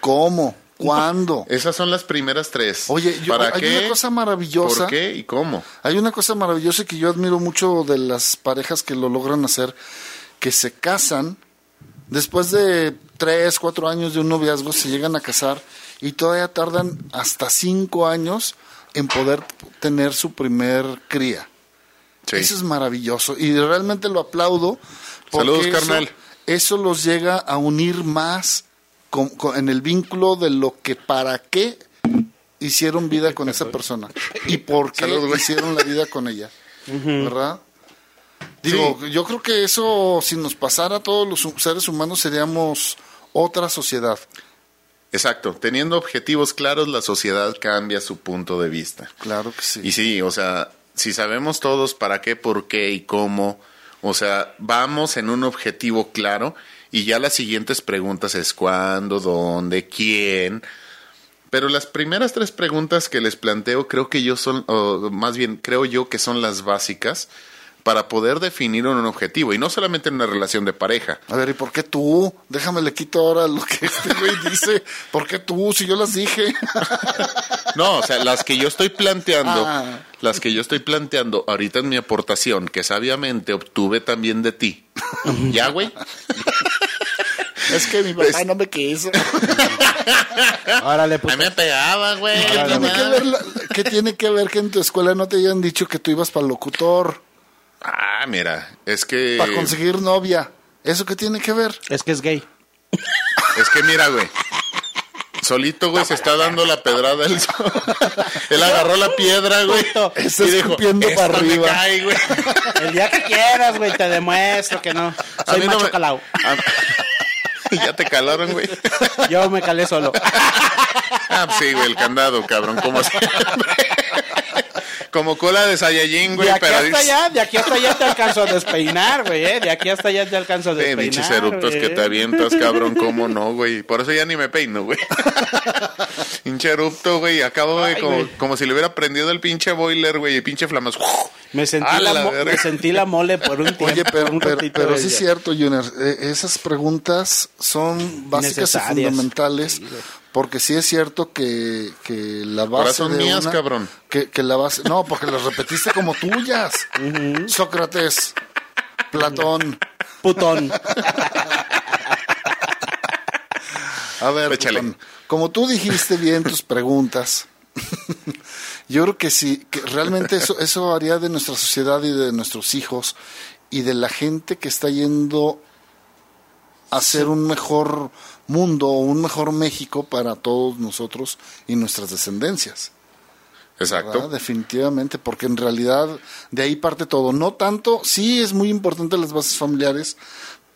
cómo, cuándo. Esas son las primeras tres. Oye, yo- ¿Para hay qué? una cosa maravillosa. ¿Por qué y cómo? Hay una cosa maravillosa que yo admiro mucho de las parejas que lo logran hacer, que se casan, después de tres, cuatro años de un noviazgo, se llegan a casar y todavía tardan hasta cinco años en poder tener su primer cría. Sí. Eso es maravilloso y realmente lo aplaudo. porque Saludos, eso- carnal. Eso los llega a unir más con- con- en el vínculo de lo que para qué hicieron vida con esa persona y por qué hicieron la vida con ella. ¿Verdad? Digo, yo creo que eso, si nos pasara a todos los seres humanos, seríamos otra sociedad. Exacto. Teniendo objetivos claros, la sociedad cambia su punto de vista. Claro que sí. Y sí, o sea, si sabemos todos para qué, por qué y cómo, o sea, vamos en un objetivo claro y ya las siguientes preguntas es cuándo, dónde, quién. Pero las primeras tres preguntas que les planteo creo que yo son, o más bien creo yo que son las básicas para poder definir un objetivo y no solamente en una relación de pareja. A ver, ¿y por qué tú? Déjame le quito ahora lo que este güey dice. ¿Por qué tú? Si yo las dije. No, o sea, las que yo estoy planteando, Ah. las que yo estoy planteando ahorita en mi aportación, que sabiamente obtuve también de ti. ¿Ya, güey? es que mi papá no me quiso. Órale, A pues. mí me pegaba, güey. ¿Qué tiene, que ver la- qué tiene que ver que en tu escuela no te hayan dicho que tú ibas para locutor, Ah, mira, es que... para conseguir novia? ¿Eso qué tiene que ver? Es que es gay. Es que mira, güey. Solito, güey, se está dando la pedrada él. Él agarró la piedra, güey. Está y dijo, escupiendo "Esta para me arriba". cae, güey. El día que quieras, güey, te demuestro que no. A Soy mí no macho me- calao. a- ya te calaron, güey. Yo me calé solo. Ah, pues sí, güey, el candado, cabrón, como siempre. Como cola de Saiyajin, güey, De aquí pero hasta allá, de aquí hasta allá te alcanzo a despeinar, güey, ¿eh? De aquí hasta allá te alcanzo a Sí, despeinar. pinches eruptos güey. que te avientas, cabrón, cómo no, güey. Por eso ya ni me peino, güey. pinche erupto, güey. Acabo de como, como si le hubiera prendido el pinche boiler, güey, y pinche flamas. Me sentí, la, la me sentí la mole por un tiempo. Oye, pero, un pero, ratito, pero sí es cierto, Junior. eh, esas preguntas son básicas y fundamentales. Porque sí es cierto que, que la base Ahora son de mías, una- cabrón. Que, que la base... No, porque las repetiste como tuyas. Sócrates, Platón. Putón. A ver, como tú dijiste bien tus preguntas, yo creo que sí, que realmente eso, eso haría de nuestra sociedad y de nuestros hijos y de la gente que está yendo a hacer un mejor mundo o un mejor México para todos nosotros y nuestras descendencias. ¿verdad? Exacto. Definitivamente, porque en realidad de ahí parte todo. No tanto, sí es muy importante las bases familiares,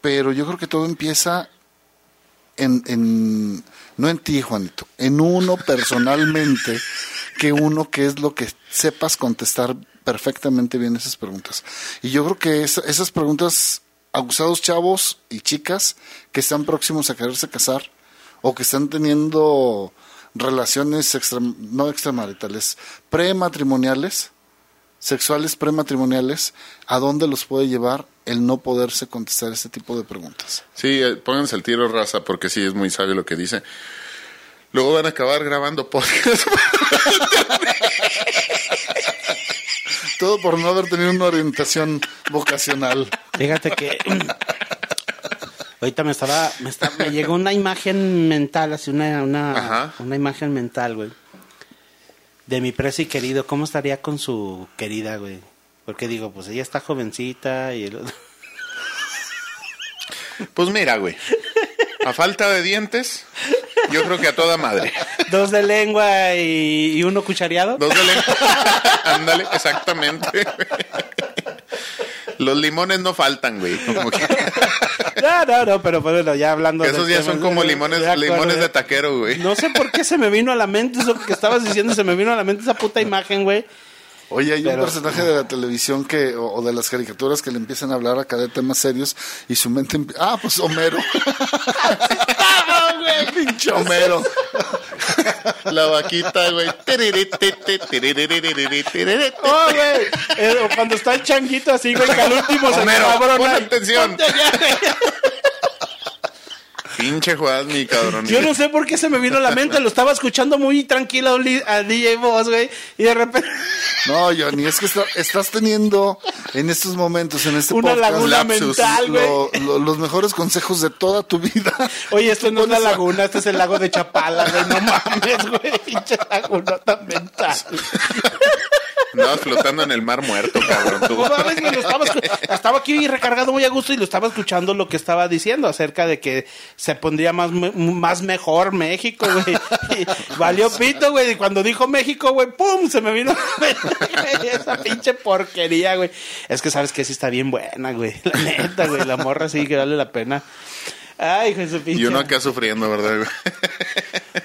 pero yo creo que todo empieza en, en no en ti, Juanito, en uno personalmente, que uno que es lo que sepas contestar perfectamente bien esas preguntas. Y yo creo que esa- esas preguntas, abusados chavos y chicas que están próximos a quererse casar o que están teniendo relaciones extra, no extramaritales, prematrimoniales, sexuales prematrimoniales, ¿a dónde los puede llevar el no poderse contestar este tipo de preguntas? Sí, eh, pónganse el tiro, raza, porque sí es muy sabio lo que dice. Luego van a acabar grabando podcast. Todo por no haber tenido una orientación vocacional. Fíjate que ahorita me estaba, me estaba, me llegó una imagen mental, así una, una, una imagen mental, güey. De mi presi querido, ¿cómo estaría con su querida, güey? Porque digo, pues ella está jovencita y el otro- Pues mira, güey. A falta de dientes, yo creo que a toda madre. Dos de lengua y, y uno cuchareado. Dos de lengua. Ándale, exactamente. Los limones no faltan, güey. Como que- No, no, no, pero bueno, ya hablando esos del ya son como limones, acordé. limones de taquero, güey. No sé por qué se me vino a la mente eso que estabas diciendo, se me vino a la mente esa puta imagen, güey. Oye, hay Pero- un personaje de la televisión que o, o de las caricaturas que le empiezan a hablar acá de temas serios y su mente ah, pues Homero. Pinche Homero. La vaquita, güey. Oh, güey. Eh, cuando está el changuito así, güey, que al último se Homero, cabrona. pon atención. Ponte allá, güey. Pinche Juan, mi cabrón. Yo no sé por qué se me vino a la mente, lo estaba escuchando muy tranquilo a DJ Boss, güey, y de repente No, Johnny, es que está- estás teniendo en estos momentos, en este una podcast, laguna lapsus, mental, güey. lo- lo- los mejores consejos de toda tu vida. Oye, esto no es la Pones a- laguna, este es el lago de Chapala, güey, no mames, güey, pinche lagunota mental. Andabas flotando en el mar muerto, cabrón. Tú. No mames, güey, lo estaba, aquí recargado muy a gusto y lo estaba escuchando lo que estaba diciendo acerca de que se pondría más, más mejor México, güey. Y valió pito, güey. Y cuando dijo México, güey, ¡pum! Se me vino esa pinche porquería, güey. Es que sabes que sí está bien buena, güey. La neta, güey. La morra sí que vale la pena. Ay, hijo de su pinche. Y uno acá sufriendo, ¿verdad? güey?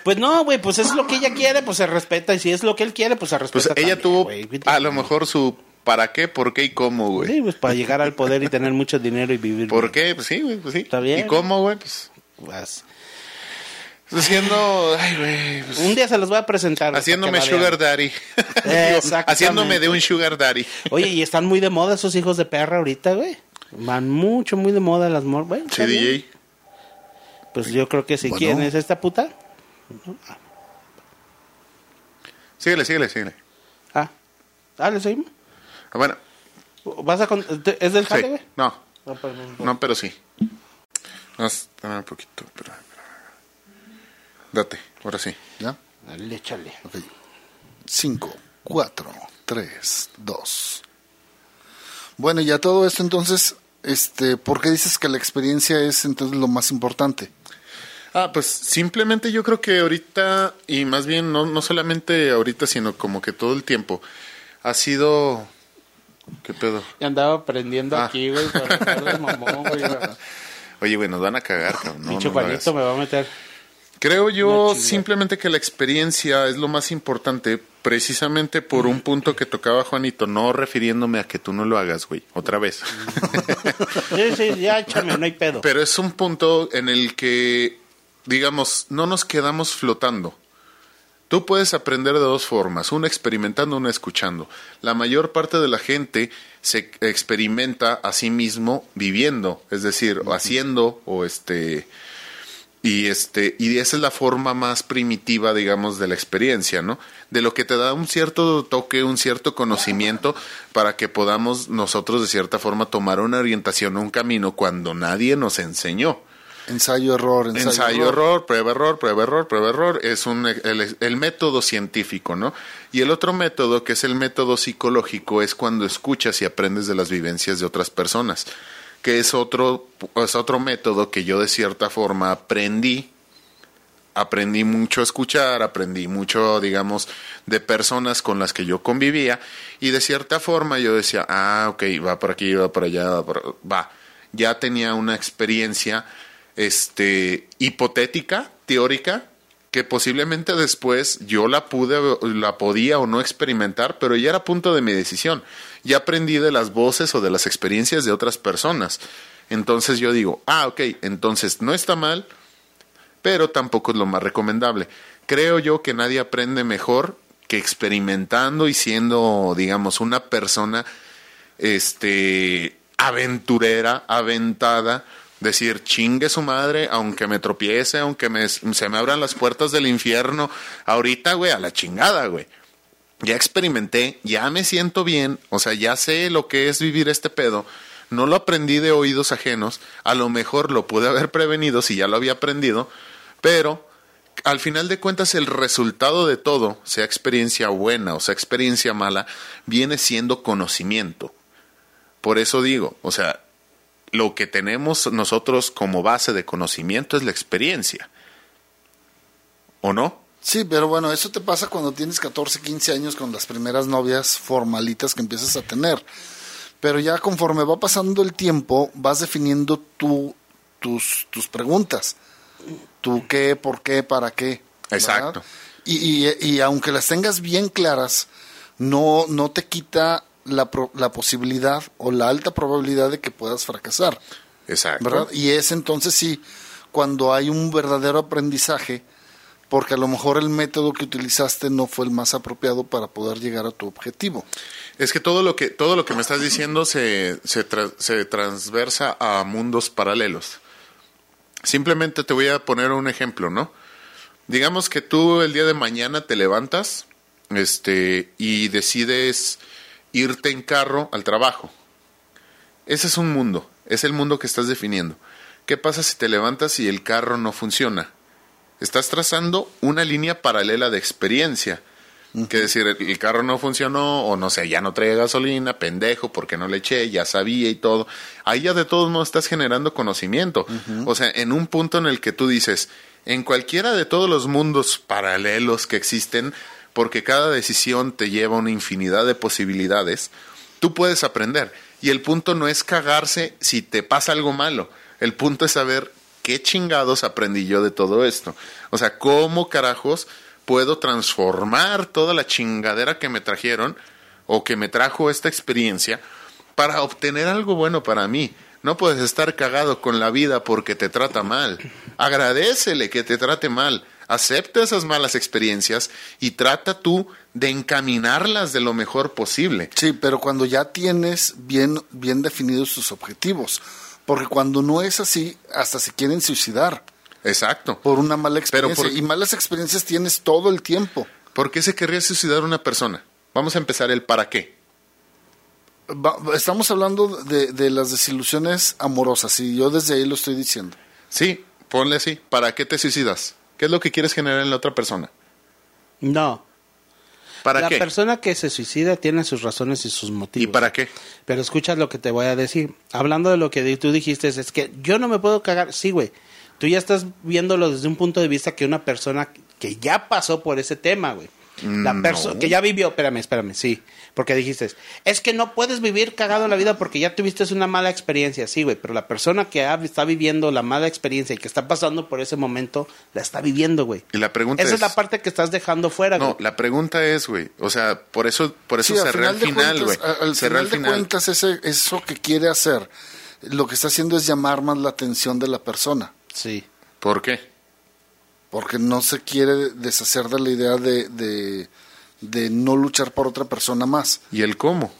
Pues no, güey, pues es lo que ella quiere, pues se respeta. Y si es lo que él quiere, pues se respeta. Pues ella también, tuvo güey. a lo mejor su para qué, por qué y cómo, güey. Sí, pues para llegar al poder y tener mucho dinero y vivir. ¿Por qué? Pues sí, güey, pues sí. Está bien. ¿Y cómo, güey? Pues Pues, haciendo, ay, güey, pues, un día se los voy a presentar. güey, haciéndome sugar daddy. Exactamente. haciéndome de un sugar daddy. Oye, y están muy de moda esos hijos de perra ahorita, güey. Van mucho, muy de moda las mor... Bueno, Sí. DJ. Pues yo creo que sí. Bueno. ¿Quién es esta puta? Síguele, síguele, síguele. Ah, ah, ¿le seguimos? Ah, Bueno, ¿Vas a con... ¿Es del jale, sí. güey? No, No, pues, no. no, pero sí. Dame un poquito, pero, Date, ahora sí. ¿Ya? Dale, échale. Ok. Cinco, cuatro, tres, dos. Bueno, ya todo esto entonces, este, ¿por qué dices que la experiencia es entonces lo más importante? Ah, pues simplemente yo creo que ahorita, y más bien no, no solamente ahorita, sino como que todo el tiempo, ha sido... ¿Qué pedo? Y andaba aprendiendo Ah. aquí, güey, para de mamón, güey. Oye, güey, nos van a cagar, cabrón. No, me va a meter. Creo yo simplemente que la experiencia es lo más importante, precisamente por un punto que tocaba Juanito, no refiriéndome a que tú no lo hagas, güey, otra vez. Sí, sí, ya échame, no hay pedo. Pero es un punto en el que, digamos, no nos quedamos flotando. Tú puedes aprender de dos formas, una experimentando, una escuchando. La mayor parte de la gente se experimenta a sí mismo viviendo, es decir, o haciendo o este y este y esa es la forma más primitiva, digamos, de la experiencia, ¿no? De lo que te da un cierto toque, un cierto conocimiento para que podamos nosotros de cierta forma tomar una orientación, un camino cuando nadie nos enseñó. Ensayo, error, ensayo, Ensayo, error, prueba, error, prueba, error, prueba, error. Es un, el, el método científico, ¿no? Y el otro método, que es el método psicológico, es cuando escuchas y aprendes de las vivencias de otras personas, que es otro, es otro método que yo de cierta forma aprendí. Aprendí mucho a escuchar, aprendí mucho, digamos, de personas con las que yo convivía y de cierta forma yo decía, ah, ok, va por aquí, va por allá, va por... Va, ya tenía una experiencia este, hipotética, teórica, que posiblemente después yo la pude, la podía o no experimentar, pero ya era punto de mi decisión. Ya aprendí de las voces o de las experiencias de otras personas. Entonces yo digo, ah, ok, entonces no está mal, pero tampoco es lo más recomendable. Creo yo que nadie aprende mejor que experimentando y siendo, digamos, una persona, este, aventurera, aventada, decir chingue su madre, aunque me tropiece, aunque me, se me abran las puertas del infierno, ahorita, güey, a la chingada, güey. Ya experimenté, ya me siento bien, o sea, ya sé lo que es vivir este pedo. No lo aprendí de oídos ajenos, a lo mejor lo pude haber prevenido si ya lo había aprendido, pero al final de cuentas el resultado de todo, sea experiencia buena o sea experiencia mala, viene siendo conocimiento. Por eso digo, o sea, lo que tenemos nosotros como base de conocimiento es la experiencia. ¿O no? Sí, pero bueno, eso te pasa cuando tienes 14, 15 años con las primeras novias formalitas que empiezas a tener. Pero ya conforme va pasando el tiempo, vas definiendo tu, tus, tus preguntas. Tu qué, por qué, para qué. Exacto. Y, y, y aunque las tengas bien claras, no, no te quita la, pro- la posibilidad o la alta probabilidad de que puedas fracasar. Exacto. ¿verdad? Y es entonces sí cuando hay un verdadero aprendizaje, porque a lo mejor el método que utilizaste no fue el más apropiado para poder llegar a tu objetivo. Es que todo lo que, todo lo que me estás diciendo se, se, tra- se transversa a mundos paralelos. Simplemente te voy a poner un ejemplo, ¿no? Digamos que tú el día de mañana te levantas este, y decides irte en carro al trabajo. Ese es un mundo, es el mundo que estás definiendo. ¿Qué pasa si te levantas y el carro no funciona? Estás trazando una línea paralela de experiencia. Que decir, el, el carro no funcionó, o no sé, ya no trae gasolina, pendejo, porque no le eché, ya sabía y todo. Ahí ya de todos modos estás generando conocimiento. O sea, en un punto en el que tú dices, en cualquiera de todos los mundos paralelos que existen, porque cada decisión te lleva una infinidad de posibilidades, tú puedes aprender. Y el punto no es cagarse si te pasa algo malo. El punto es saber qué chingados aprendí yo de todo esto. O sea, cómo carajos puedo transformar toda la chingadera que me trajeron o que me trajo esta experiencia para obtener algo bueno para mí. No puedes estar cagado con la vida porque te trata mal. Agradecele que te trate mal. Acepta esas malas experiencias y trata tú de encaminarlas de lo mejor posible. Sí, pero cuando ya tienes bien, bien definidos tus objetivos. Porque cuando no es así, hasta se quieren suicidar Exacto. por una mala Pero experiencia. por- Y malas experiencias tienes todo el tiempo. ¿Por qué se querría suicidar una persona? Vamos a empezar el para qué. Estamos hablando de, de las desilusiones amorosas y yo desde ahí lo estoy diciendo. Sí, ponle así. ¿Para qué te suicidas? ¿Qué es lo que quieres generar en la otra persona? No. ¿Para la qué? persona que se suicida tiene sus razones y sus motivos. ¿Y para qué? Pero escucha lo que te voy a decir. Hablando de lo que tú dijiste, es que yo no me puedo cagar. Sí, güey. Tú ya estás viéndolo desde un punto de vista que una persona que ya pasó por ese tema, güey. La Mm, persona no. que ya vivió, espérame, espérame, sí. Porque dijiste, es que no puedes vivir cagado en la vida porque ya tuviste una mala experiencia. Sí, güey, pero la persona que ha- está viviendo la mala experiencia y que está pasando por ese momento, la está viviendo, güey. Y la pregunta Esa es, es- la parte que estás dejando fuera, No, güey. la pregunta es, güey, o sea, por eso, por eso Sí, al cerré al final, güey. Al final al de final. cuentas, ese, eso que quiere hacer, lo que está haciendo es llamar más la atención de la persona. Sí. ¿Por qué? Porque no se quiere deshacer de la idea de, de, de no luchar por otra persona más. ¿Y el cómo?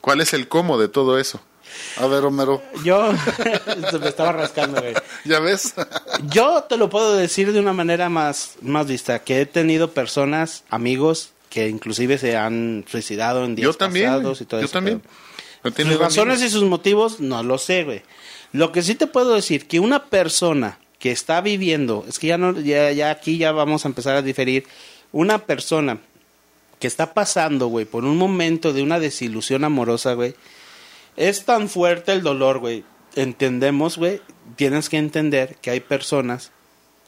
¿Cuál es el cómo de todo eso? A ver, Homero, Yo se me estaba rascando, güey. ¿ya ves? Yo te lo puedo decir de una manera más, más vista, que he tenido personas, amigos, que inclusive se han suicidado en días Yo también, pasados y todo yo eso. también. No tiene Sus razones amigos. y sus motivos, no lo sé, güey. Lo que sí te puedo decir, que una persona que está viviendo, es que ya no, ya, ya aquí ya vamos a empezar a diferir, una persona que está pasando, güey, por un momento de una desilusión amorosa, güey, es tan fuerte el dolor, güey. Entendemos, güey, tienes que entender que hay personas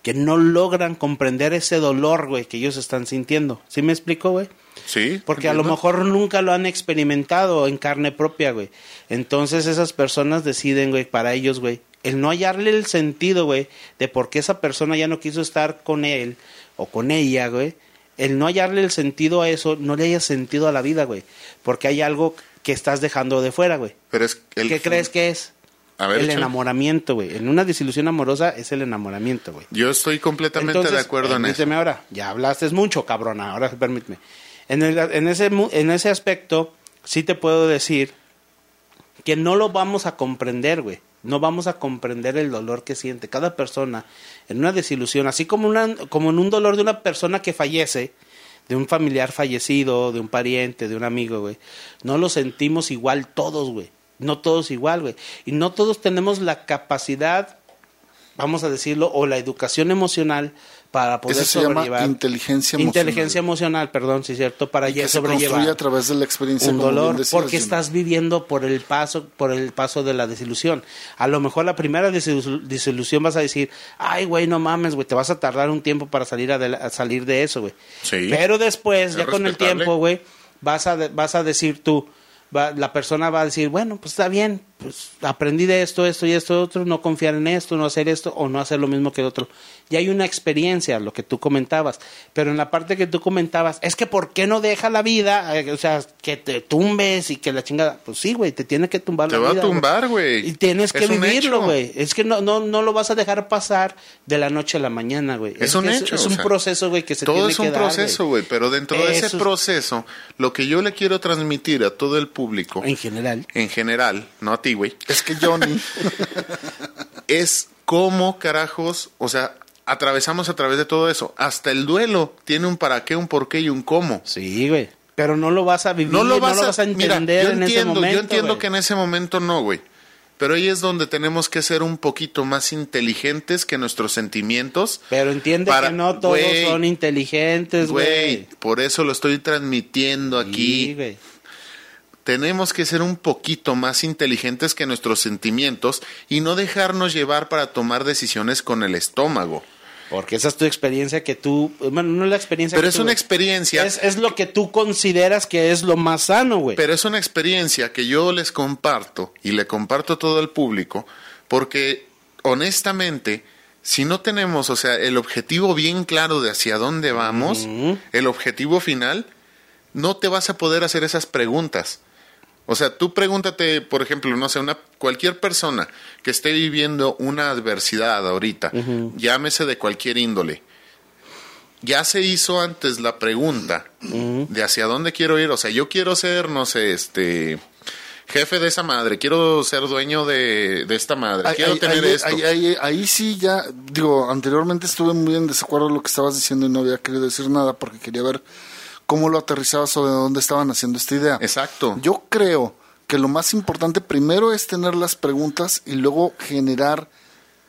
que no logran comprender ese dolor, güey, que ellos están sintiendo. ¿Sí me explico, güey? Sí. Porque a lo mejor nunca lo han experimentado en carne propia, güey. Entonces esas personas deciden, güey, para ellos, güey, el no hallarle el sentido, güey, de por qué esa persona ya no quiso estar con él o con ella, güey. El no hallarle el sentido a eso, no le haya sentido a la vida, güey. Porque hay algo que estás dejando de fuera, güey. Pero es el ¿Qué crees que es? A ver, el échale. enamoramiento, güey. En una desilusión amorosa es el enamoramiento, güey. Yo estoy completamente Entonces, de acuerdo en eso. permíteme ahora, ya hablaste mucho, cabrona, ahora permíteme. En, el- en, ese, en ese aspecto, sí te puedo decir que no lo vamos a comprender, güey. No vamos a comprender el dolor que siente cada persona en una desilusión, así como, una, como en un dolor de una persona que fallece, de un familiar fallecido, de un pariente, de un amigo, güey. No lo sentimos igual todos, güey. No todos igual, güey. Y no todos tenemos la capacidad vamos a decirlo, o la educación emocional para poder Eso se llama sobrellevar. inteligencia emocional. Inteligencia emocional, perdón, sí, cierto, para Y ya que se construye sobrellevar a través de la experiencia un dolor decías, porque Jimmy. estás viviendo por el paso por el paso de la desilusión a lo mejor la primera desilu- desilusión vas a decir ay güey no mames güey te vas a tardar un tiempo para salir a salir de eso güey Sí. pero después Es ya con el tiempo güey vas a de- vas a decir tú va- la persona va a decir bueno pues está bien pues aprendí de esto esto y esto otro no confiar en esto no hacer esto o no hacer lo mismo que el otro ya hay una experiencia lo que tú comentabas pero en la parte que tú comentabas es que por qué no deja la vida Eh, o sea que te tumbes y que la chingada pues sí güey te tiene que tumbar Te la va a vida, tumbar, güey. y tienes que Es un vivirlo güey. Es que no no no lo vas a dejar pasar de la noche a la mañana güey. Es un que hecho, es, un sea, proceso güey que se Todo tiene es que un dar, proceso, güey, pero dentro de ese Eso es- proceso, lo que yo le quiero transmitir a todo el público, en general en general, no a ti, güey, Es que Johnny, es cómo carajos, o sea, atravesamos a través de todo eso. Hasta el duelo tiene un para qué, un por qué y un cómo. Sí, güey. Pero no lo vas a vivir, No lo vas, a, entender mira, yo en ese entiendo, momento. yo entiendo güey. que en ese momento no, güey. Pero ahí es donde tenemos que ser un poquito más inteligentes que nuestros sentimientos. Pero entiende para- que no todos son inteligentes, Güey, güey. por eso lo estoy transmitiendo aquí. Sí, güey. Tenemos que ser un poquito más inteligentes que nuestros sentimientos y no dejarnos llevar para tomar decisiones con el estómago. Porque esa es tu experiencia que tú... Bueno, no es la experiencia Pero que es tú- una experiencia, Es, es lo que tú consideras que es lo más sano, güey. pero es una experiencia que yo les comparto y le comparto a todo el público porque honestamente si no tenemos, o sea, el objetivo bien claro de hacia dónde vamos, el objetivo final, no te vas a poder hacer esas preguntas. O sea, tú pregúntate, por ejemplo, no sé, una cualquier persona que esté viviendo una adversidad ahorita, llámese de cualquier índole. Ya se hizo antes la pregunta de hacia dónde quiero ir, o sea, yo quiero ser, no sé, este jefe de esa madre, quiero ser dueño de, de esta madre, ahí, quiero ahí- tener ahí- esto. ahí- sí ya, digo, anteriormente estuve muy en desacuerdo con lo que estabas diciendo y no había querido decir nada porque quería ver cómo lo aterrizabas o de dónde estaban haciendo esta idea. Exacto. Yo creo que lo más importante primero es tener las preguntas y luego generar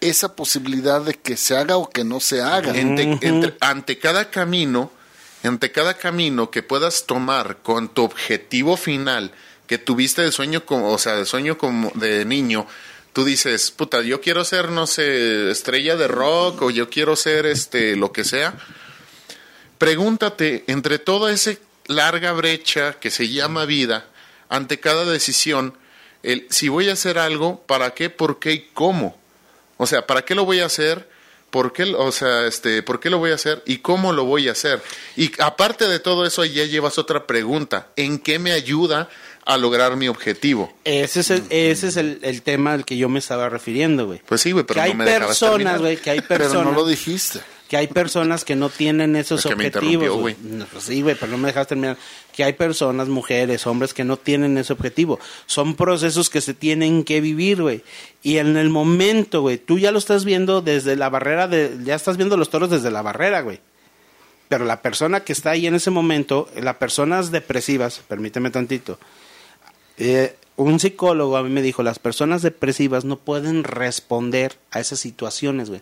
esa posibilidad de que se haga o que no se haga. Ente- entre- ante cada camino, ante cada camino que puedas tomar con tu objetivo final que tuviste de sueño, como, o sea, de sueño como de niño, tú dices, puta, yo quiero ser, no sé, estrella de rock o yo quiero ser, este, lo que sea. Pregúntate entre toda esa larga brecha que se llama vida, ante cada decisión, el, si voy a hacer algo, ¿para qué, por qué y cómo? O sea, ¿para qué lo voy a hacer? ¿Por qué, o sea, este, ¿por qué lo voy a hacer? ¿Y cómo lo voy a hacer? Y aparte de todo eso, ya llevas otra pregunta. ¿En qué me ayuda a lograr mi objetivo? Ese es, el, ese es el, el tema al que yo me estaba refiriendo, güey. Pues sí, güey, pero que hay no me dejabas personas, güey, que hay pero personas... no lo dijiste. Que hay personas que no tienen esos Es que me objetivos. No, pues sí, güey, pero no me dejas terminar. Que hay personas, mujeres, hombres que no tienen ese objetivo. Son procesos que se tienen que vivir, güey. Y en el momento, güey, tú ya lo estás viendo desde la barrera de, ya estás viendo los toros desde la barrera, güey. Pero la persona que está ahí en ese momento, las personas depresivas, permíteme tantito, eh, un psicólogo a mí me dijo, las personas depresivas no pueden responder a esas situaciones, güey.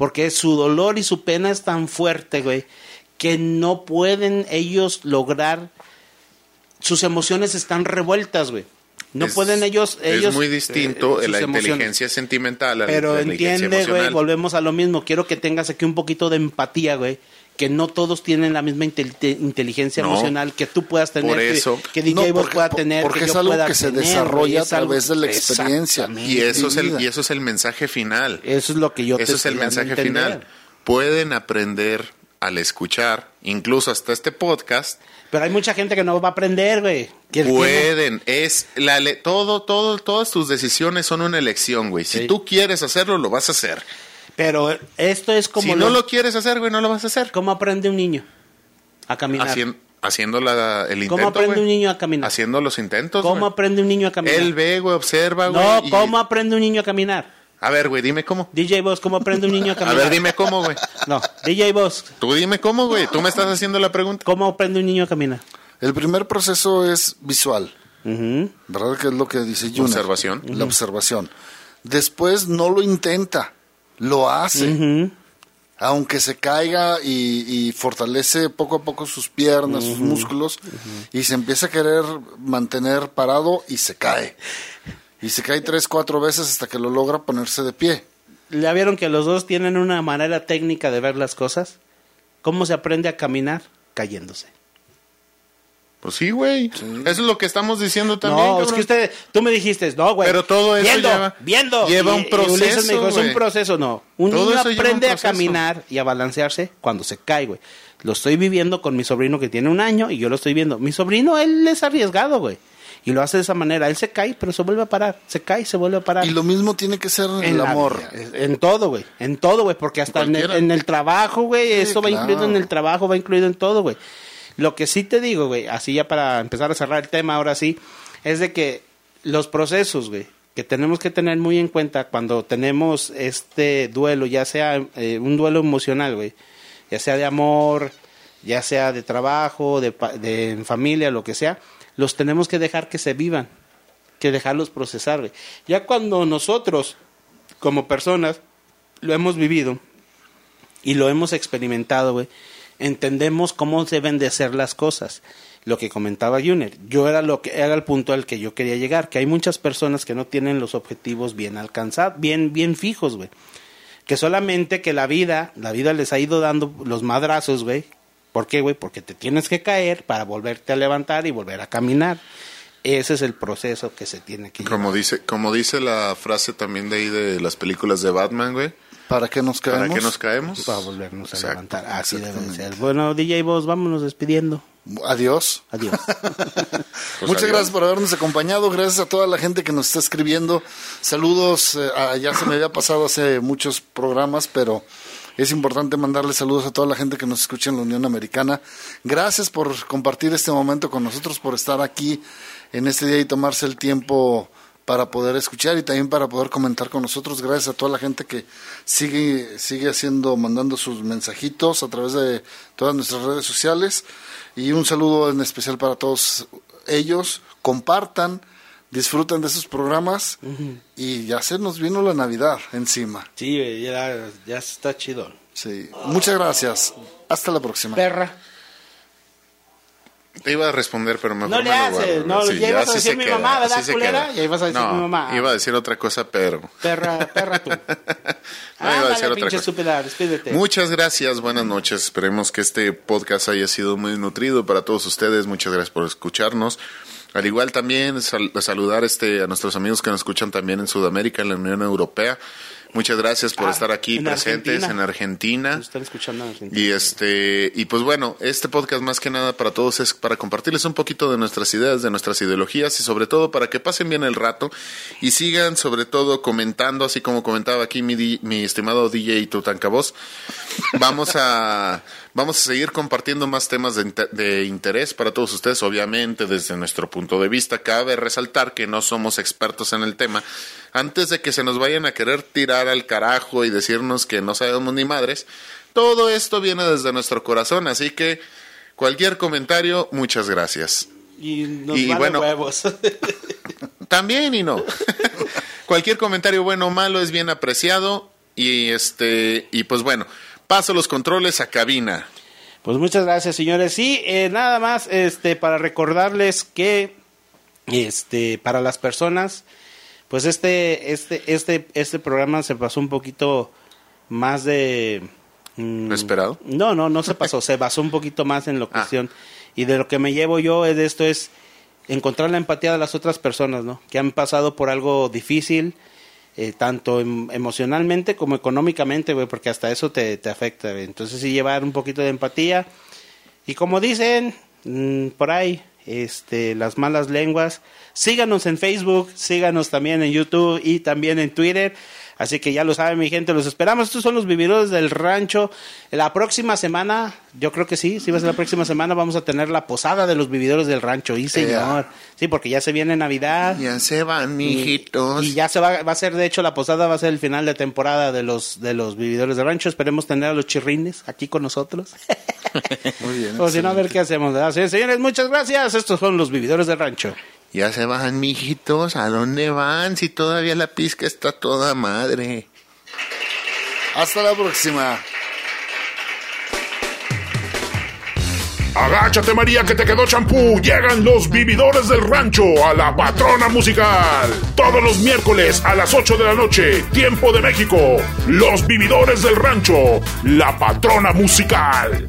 Porque su dolor y su pena es tan fuerte, güey, que no pueden ellos lograr, sus emociones están revueltas, güey. No Es- pueden ellos, ellos es muy distinto eh, la emociones. inteligencia sentimental a la Pero inteligencia entiende, güey, volvemos a lo mismo. Quiero que tengas aquí un poquito de empatía, güey. Que no todos tienen la misma intel- te- inteligencia No. emocional que tú puedas tener, Por que- eso. que, DJ No, porque- pueda tener, porque que es yo algo pueda que se tener, desarrolla güey, a través de la experiencia. Y eso, es el, y eso es el mensaje final. Eso es lo que yo te Eso es el mensaje entender. final. Pueden aprender al escuchar, incluso hasta este podcast, Pero hay mucha gente que no va a aprender, güey. Que- que pueden, es la todo, todo, todas tus decisiones son una elección, güey. Si Sí. tú quieres hacerlo, lo vas a hacer. Pero esto es como si no lo quieres hacer, güey, no lo vas a hacer. ¿Cómo aprende un niño a caminar? Hacien- haciendo la- el intento, ¿Cómo aprende güey. un niño a caminar? Haciendo los intentos, ¿Cómo güey. aprende un niño a caminar? Él ve, güey, observa, güey. no, y- ¿cómo aprende un niño a caminar? A ver, güey, dime cómo. DJ Boss, ¿cómo aprende un niño a A caminar? ver, dime cómo, güey. No, DJ Boss, Tú dime cómo, güey. Tú me estás haciendo la pregunta. ¿cómo aprende un niño a caminar? El primer proceso es visual. ¿verdad? Que es lo que dice Junior. Observación. La observación. Después no lo intenta, lo hace. Aunque se caiga y, y fortalece poco a poco sus piernas, sus músculos, y se empieza a querer mantener parado y se cae. Y se cae tres, cuatro veces hasta que lo logra ponerse de pie. ¿Ya vieron que los dos tienen una manera técnica de ver las cosas? ¿Cómo se aprende a caminar? Cayéndose. Pues sí, güey. Eso es lo que estamos diciendo también. no, es que usted, tú me dijiste, no, güey. Pero todo eso viendo, lleva- viendo. lleva un me proceso, dijo, es un proceso, no. Un Todo un aprende a caminar y a balancearse cuando se cae, güey. Lo estoy viviendo con mi sobrino que tiene un año y yo lo estoy viendo. Mi sobrino, él es arriesgado, güey. Y lo hace de esa manera. Él se cae, pero se vuelve a parar. Se cae, se vuelve a parar. Y lo mismo tiene que ser En el la amor. En todo, güey. En todo, güey. Porque hasta en el, en el trabajo, güey. Sí, eso va incluido en el trabajo, va incluido en todo, güey. Lo que sí te digo, güey, así ya para empezar a cerrar el tema, ahora sí, es de que los procesos, güey, que tenemos que tener muy en cuenta cuando tenemos este duelo, ya sea eh, un duelo emocional, güey, ya sea de amor, ya sea de trabajo, de, de familia, lo que sea, los tenemos que dejar que se vivan, que dejarlos procesar, güey. Ya cuando nosotros, como personas, lo hemos vivido y lo hemos experimentado, güey, entendemos cómo deben de ser las cosas. Lo que comentaba Junior, yo era lo que era el punto al que yo quería llegar, que hay muchas personas que no tienen los objetivos bien alcanzados, bien bien fijos, güey. Que solamente que la vida, la vida les ha ido dando los madrazos, güey. ¿Por qué, güey? Porque te tienes que caer para volverte a levantar y volver a caminar. Ese es el proceso que se tiene que Como llevar. dice, como dice la frase también de ahí de las películas de Batman, güey. ¿Para qué nos caemos? ¿Para qué nos caemos? para volvernos a Exacto, levantar. Así debe de exactamente. ser. Bueno, DJ Vos, vámonos despidiendo. Adiós. Adiós. Pues Muchas adiós. gracias por habernos acompañado, gracias a toda la gente que nos está escribiendo. Saludos, eh, a- ya se me había pasado hace muchos programas, pero es importante mandarle saludos a toda la gente que nos escucha en la Unión Americana. Gracias por compartir este momento con nosotros, por estar aquí en este día y tomarse el tiempo para poder escuchar y también para poder comentar con nosotros. Gracias a toda la gente que sigue, sigue haciendo, mandando sus mensajitos a través de todas nuestras redes sociales. Y un saludo en especial para todos ellos. Compartan, disfruten de esos programas y ya se nos vino la Navidad encima. Sí, ya, ya está chido. Sí. Muchas gracias. Hasta la próxima. Perra. Te iba a responder, pero mejor No le me haces, no, güey. ya ibas a decir mi queda, mamá, ¿verdad, culera? queda. Ya ibas a decir No, mi mamá. iba a decir otra cosa, pero... Perra, perra tú. No, iba a decir otra cosa. estúpida. Muchas gracias, buenas noches. Esperemos que este podcast haya sido muy nutrido para todos ustedes. Muchas gracias por escucharnos. Al igual también sal- saludar este a nuestros amigos que nos escuchan también en Sudamérica, en la Unión Europea. Muchas gracias por Ah, estar aquí en presentes Argentina. en Argentina. Están escuchando en Argentina. Y este y pues bueno, este podcast más que nada para todos es para compartirles un poquito de nuestras ideas, de nuestras ideologías y sobre todo para que pasen bien el rato y sigan sobre todo comentando, así como comentaba aquí mi, mi estimado DJ Tutankabos. Vamos a vamos a seguir compartiendo más temas de, de interés para todos ustedes, obviamente desde nuestro punto de vista. Cabe resaltar que no somos expertos en el tema. Antes de que se nos vayan a querer tirar al carajo y decirnos que no sabemos ni madres, todo esto viene desde nuestro corazón, así que cualquier comentario, muchas gracias. Y nos y vale bueno, huevos. También y no. cualquier comentario bueno o malo es bien apreciado y este y pues bueno, paso los controles a cabina. Pues muchas gracias, señores. Sí, eh, nada más este para recordarles que este para las personas pues este este este este programa se pasó un poquito más de mm, ¿Lo esperado? No, no, no se pasó, se basó un poquito más en la Ah. cuestión y de lo que me llevo yo es de esto es encontrar la empatía de las otras personas, ¿no? Que han pasado por algo difícil, eh, tanto em- emocionalmente como económicamente, güey, porque hasta eso te, te afecta, güey. Entonces sí llevar un poquito de empatía. Y como dicen mm, por ahí, este, las malas lenguas, síganos en Facebook, síganos también en YouTube y también en Twitter. Así que ya lo saben, mi gente, los esperamos. Estos son los vividores del rancho. La próxima semana, yo creo que sí, sí va a ser la próxima semana, vamos a tener la posada de los vividores del rancho. Y señor, sí, porque ya se viene Navidad. Ya se van, mijitos. Y, ya se va, va a ser, de hecho, la posada va a ser el final de temporada de los de los vividores del rancho. Esperemos tener a los chirrines aquí con nosotros. Muy bien. o si no, a ver qué hacemos. ¿verdad? Sí, señores, muchas gracias. Estos son los vividores del rancho. Ya se van, mijitos. ¿A dónde van? Si todavía la pizca está toda madre. Hasta la próxima. Agáchate María que te quedó champú. Llegan los vividores del rancho a la patrona musical. Todos los miércoles a las 8 de la noche, tiempo de México. Los vividores del rancho, la patrona musical.